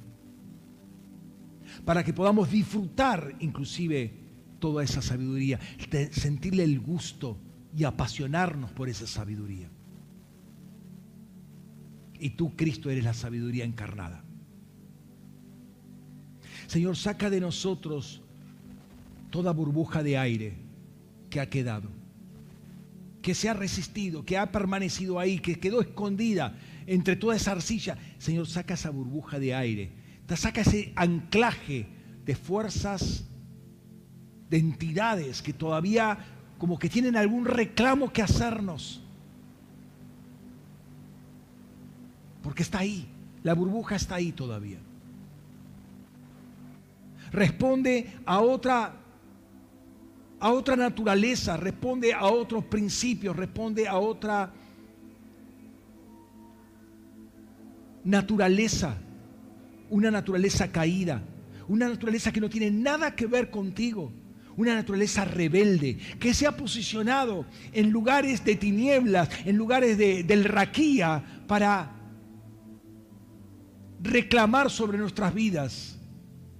para que podamos disfrutar inclusive toda esa sabiduría, sentirle el gusto y apasionarnos por esa sabiduría. Y tú, Cristo, eres la sabiduría encarnada. Señor, saca de nosotros toda burbuja de aire que ha quedado, que se ha resistido, que ha permanecido ahí, que quedó escondida entre toda esa arcilla. Señor, saca esa burbuja de aire, saca ese anclaje de fuerzas, de entidades que todavía como que tienen algún reclamo que hacernos. Porque está ahí, la burbuja está ahí todavía responde a otra a otra naturaleza, responde a otros principios, responde a otra naturaleza, una naturaleza caída, una naturaleza que no tiene nada que ver contigo, una naturaleza rebelde, que se ha posicionado en lugares de tinieblas, en lugares de, del raquía, para reclamar sobre nuestras vidas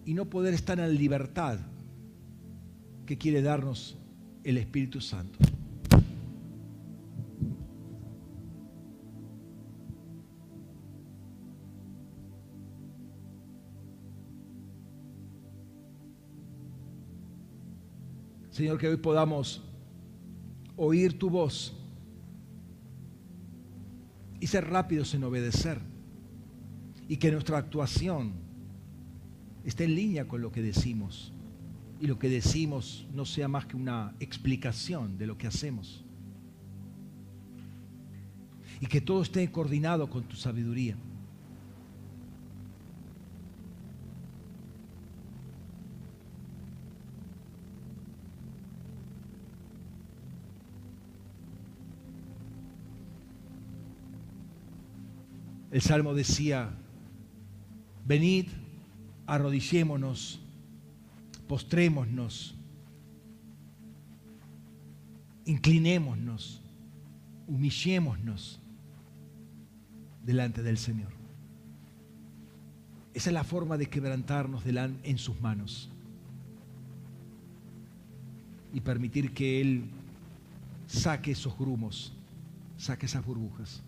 y no poder estar en libertad que quiere darnos el Espíritu Santo. Señor, que hoy podamos oír tu voz y ser rápidos en obedecer. Y que nuestra actuación esté en línea con lo que decimos y lo que decimos no sea más que una explicación de lo que hacemos. Y que todo esté coordinado con tu sabiduría. El Salmo decía, venid, arrodillémonos postrémonos, inclinémonos, humillémonos delante del Señor. Esa es la forma de quebrantarnos en sus manos y permitir que Él saque esos grumos, saque esas burbujas.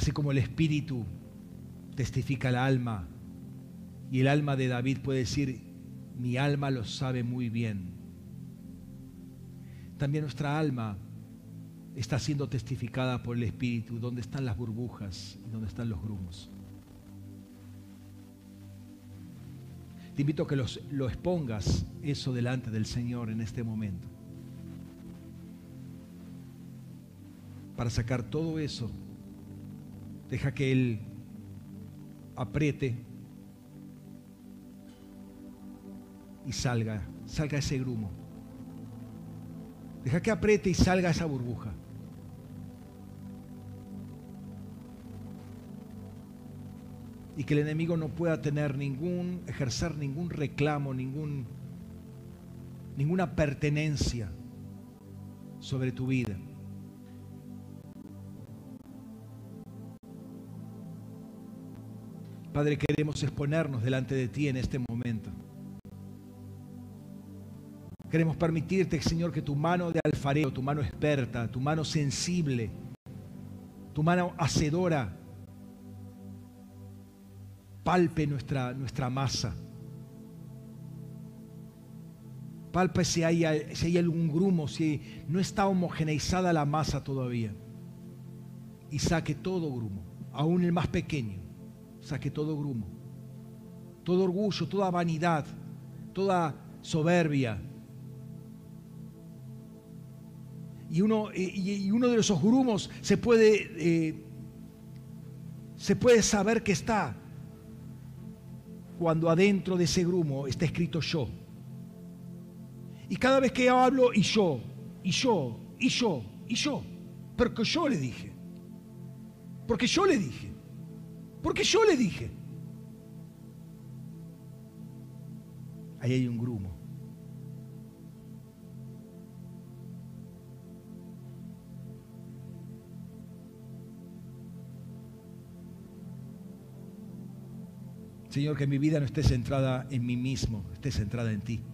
Así como el espíritu testifica al alma y el alma de David puede decir, mi alma lo sabe muy bien. También nuestra alma está siendo testificada por el espíritu, donde están las burbujas y donde están los grumos. Te invito a que lo expongas eso delante del Señor en este momento. Para sacar todo eso Deja que Él apriete y salga, salga ese grumo. Deja que apriete y salga esa burbuja. Y que el enemigo no pueda tener ningún, ejercer ningún reclamo, ningún, ninguna pertenencia sobre tu vida. Padre, queremos exponernos delante de ti en este momento. Queremos permitirte, Señor, que tu mano de alfarero, tu mano experta, tu mano sensible, tu mano hacedora, palpe nuestra, nuestra masa. Palpe si hay, si hay algún grumo, si no está homogeneizada la masa todavía. Y saque todo grumo, aún el más pequeño saque todo grumo, todo orgullo, toda vanidad, toda soberbia. Y uno, y uno de esos grumos se puede, eh, se puede saber que está cuando adentro de ese grumo está escrito yo. Y cada vez que yo hablo, y yo, y yo, y yo, y yo, porque yo le dije, porque yo le dije, porque yo le dije. Ahí hay un grumo. Señor, que mi vida no esté centrada en mí mismo, esté centrada en ti.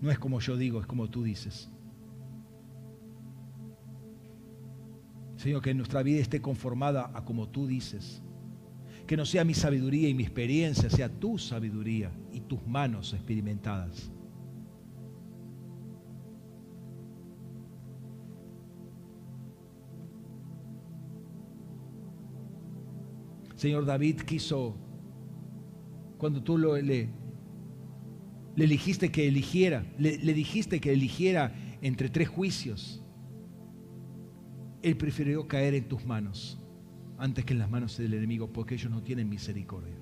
No es como yo digo, es como tú dices. Señor, que nuestra vida esté conformada a como tú dices. Que no sea mi sabiduría y mi experiencia, sea tu sabiduría y tus manos experimentadas. Señor David quiso, cuando tú lo, le, eligiste que eligiera, le dijiste que eligiera entre tres juicios, él prefirió caer en tus manos antes que en las manos del enemigo, porque ellos no tienen misericordia.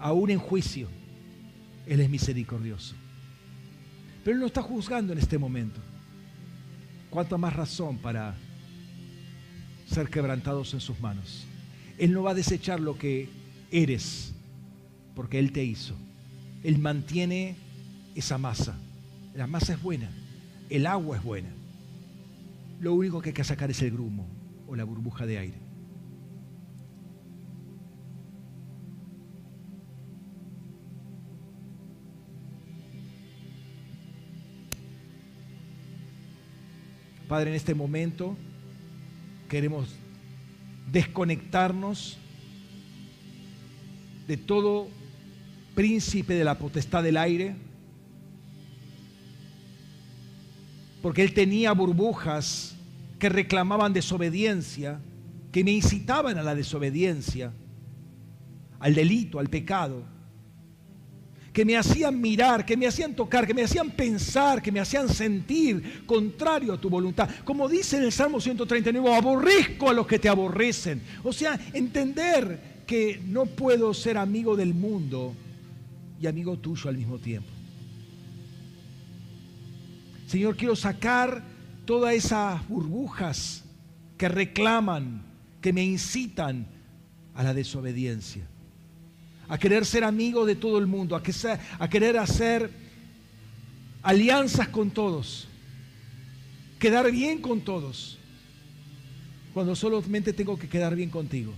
Aún en juicio, Él es misericordioso. Pero Él no está juzgando en este momento. ¿Cuánta más razón para ser quebrantados en sus manos? Él no va a desechar lo que eres, porque Él te hizo. Él mantiene esa masa. La masa es buena, el agua es buena. Lo único que hay que sacar es el grumo o la burbuja de aire. Padre, en este momento queremos desconectarnos de todo príncipe de la potestad del aire, porque él tenía burbujas que reclamaban desobediencia, que me incitaban a la desobediencia, al delito, al pecado que me hacían mirar, que me hacían tocar, que me hacían pensar, que me hacían sentir contrario a tu voluntad. Como dice en el Salmo 139, aborrezco a los que te aborrecen. O sea, entender que no puedo ser amigo del mundo y amigo tuyo al mismo tiempo. Señor, quiero sacar todas esas burbujas que reclaman, que me incitan a la desobediencia a querer ser amigo de todo el mundo, a, que a querer hacer alianzas con todos, quedar bien con todos, cuando solamente tengo que quedar bien contigo.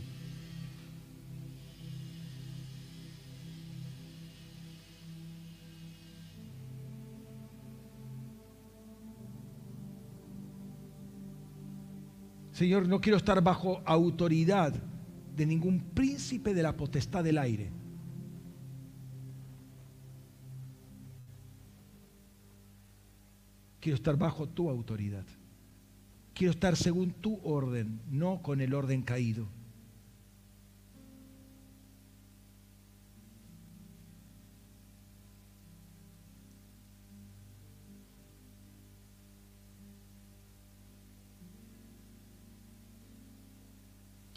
Señor, no quiero estar bajo autoridad de ningún príncipe de la potestad del aire. Quiero estar bajo tu autoridad. Quiero estar según tu orden, no con el orden caído.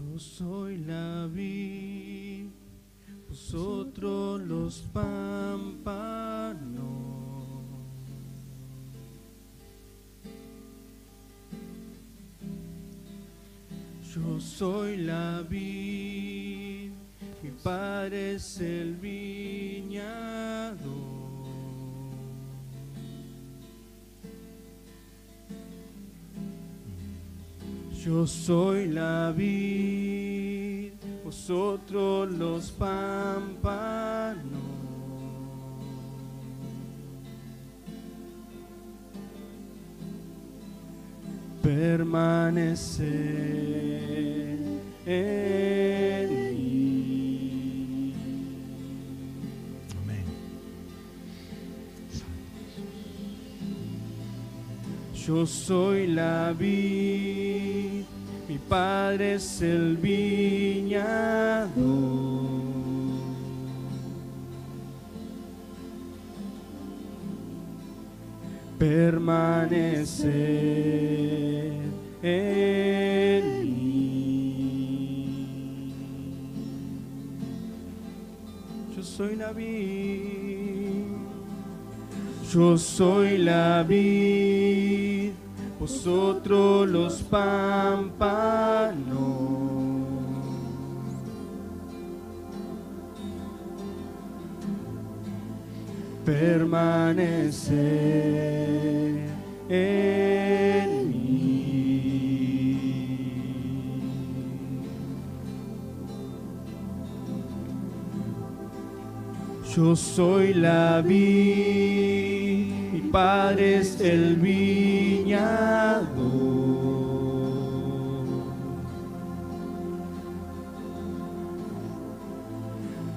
Yo soy la vid, vosotros los pámpanos. Yo soy la vid, mi padre es el viñado. Yo soy la vid, vosotros los pámpanos. Permanece en mí. Amén. Yo soy la vid mi padre es el viñador. Permanecer en mí. Yo soy la vid. Yo soy la vid, vosotros los pámpanos. Permanecer en mí. Yo soy la vid, mi padre el viñador.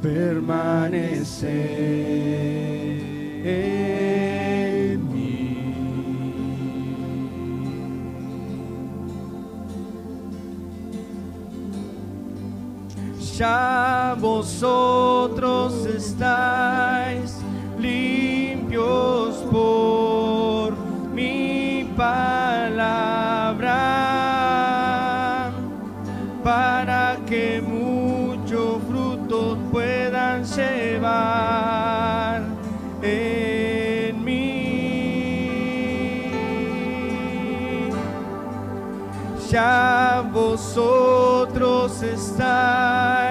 Permanecer en mí. Ya vosotros estáis ya vosotros estáis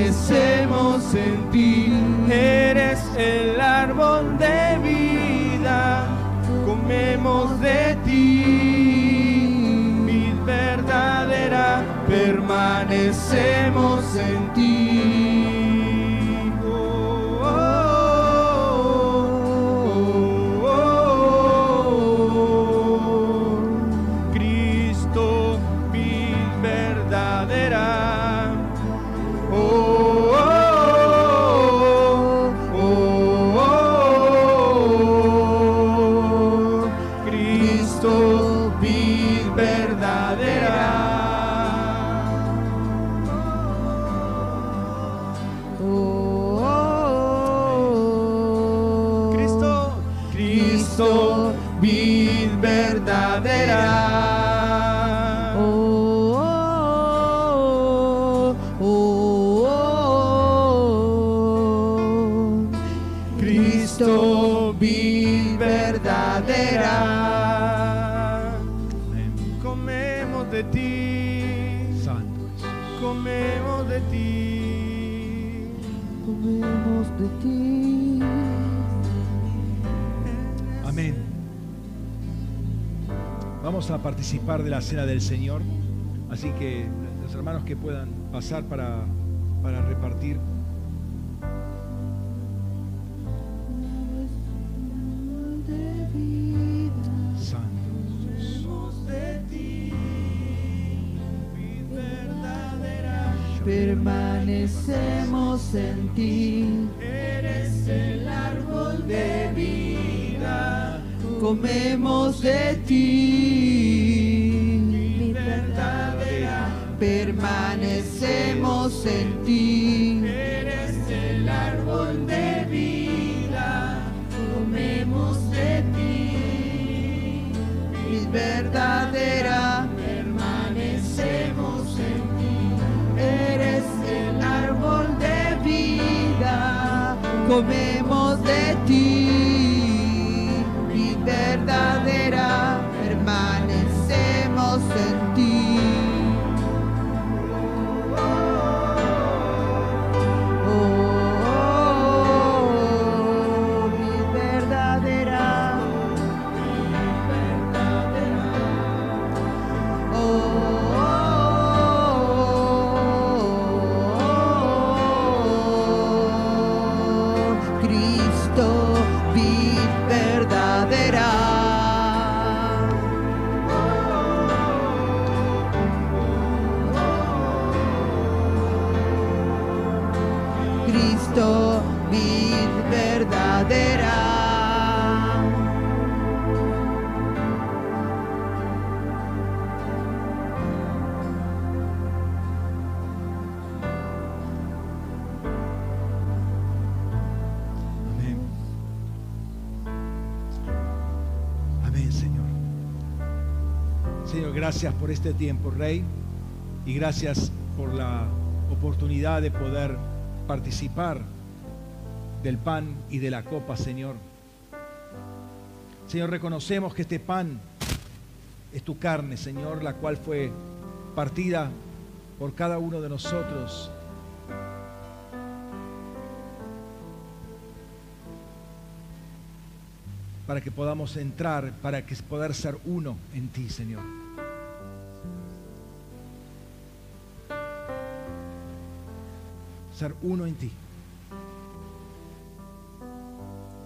permanecemos en ti. Eres el árbol de vida, comemos de ti, vid verdadera, permanecemos en participar de la cena del Señor, así que los hermanos que puedan pasar para, para repartir. Santo de ti, verdadera. Permanecemos en ti. Eres el árbol de vida. Comemos de ti. Este tiempo, Rey, y gracias por la oportunidad de poder participar del pan y de la copa, Señor. Señor, reconocemos que este pan es tu carne, Señor, la cual fue partida por cada uno de nosotros para que podamos entrar, para que poder ser uno en ti, Señor. Uno en ti.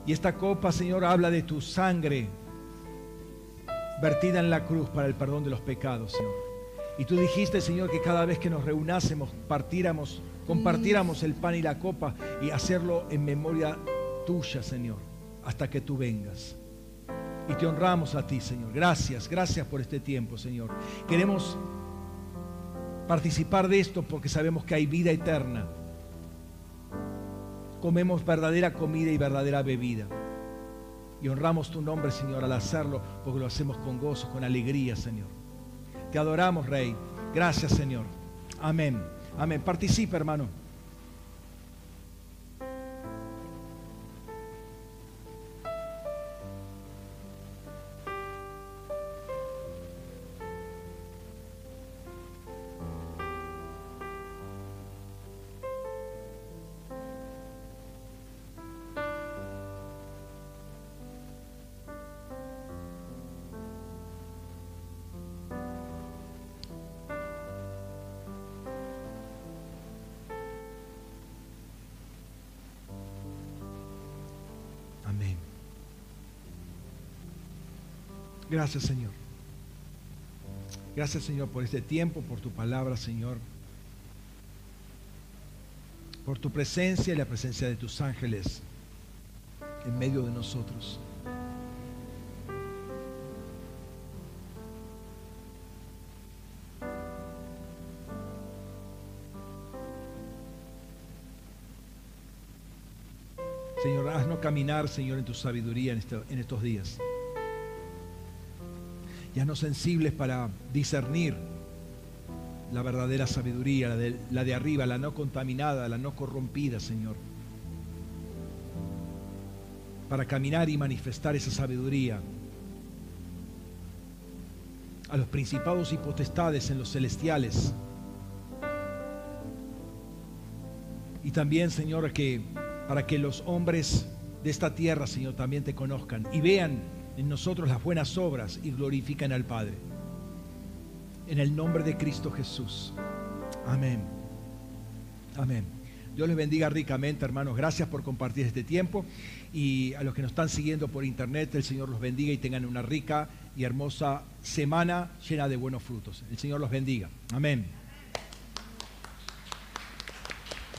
Y esta copa, Señor, habla de tu sangre vertida en la cruz para el perdón de los pecados, Señor. Y tú dijiste, Señor, que cada vez que nos reunásemos, partiéramos, compartiéramos el pan y la copa y hacerlo en memoria tuya, Señor, hasta que tú vengas. Y te honramos a ti, Señor. Gracias, gracias por este tiempo, Señor. Queremos participar de esto porque sabemos que hay vida eterna. Comemos verdadera comida y verdadera bebida. Y honramos tu nombre, Señor, al hacerlo, porque lo hacemos con gozo, con alegría, Señor. Te adoramos, Rey. Gracias, Señor. Amén. Amén. Participa, hermano. Gracias, Señor. Gracias, Señor, por este tiempo, por tu palabra, Señor. Por tu presencia y la presencia de tus ángeles en medio de nosotros. Señor, haznos caminar, Señor, en tu sabiduría en, esto- en estos días. Haznos sensibles para discernir la verdadera sabiduría, la de, la de arriba, la no contaminada, la no corrompida, Señor. Para caminar y manifestar esa sabiduría a los principados y potestades en los celestiales. Y también, Señor, que para que los hombres de esta tierra, Señor, también te conozcan y vean en nosotros las buenas obras y glorifican al Padre. En el nombre de Cristo Jesús. Amén. Amén. Dios les bendiga ricamente, hermanos. Gracias por compartir este tiempo. Y a los que nos están siguiendo por internet, el Señor los bendiga y tengan una rica y hermosa semana llena de buenos frutos. El Señor los bendiga. Amén.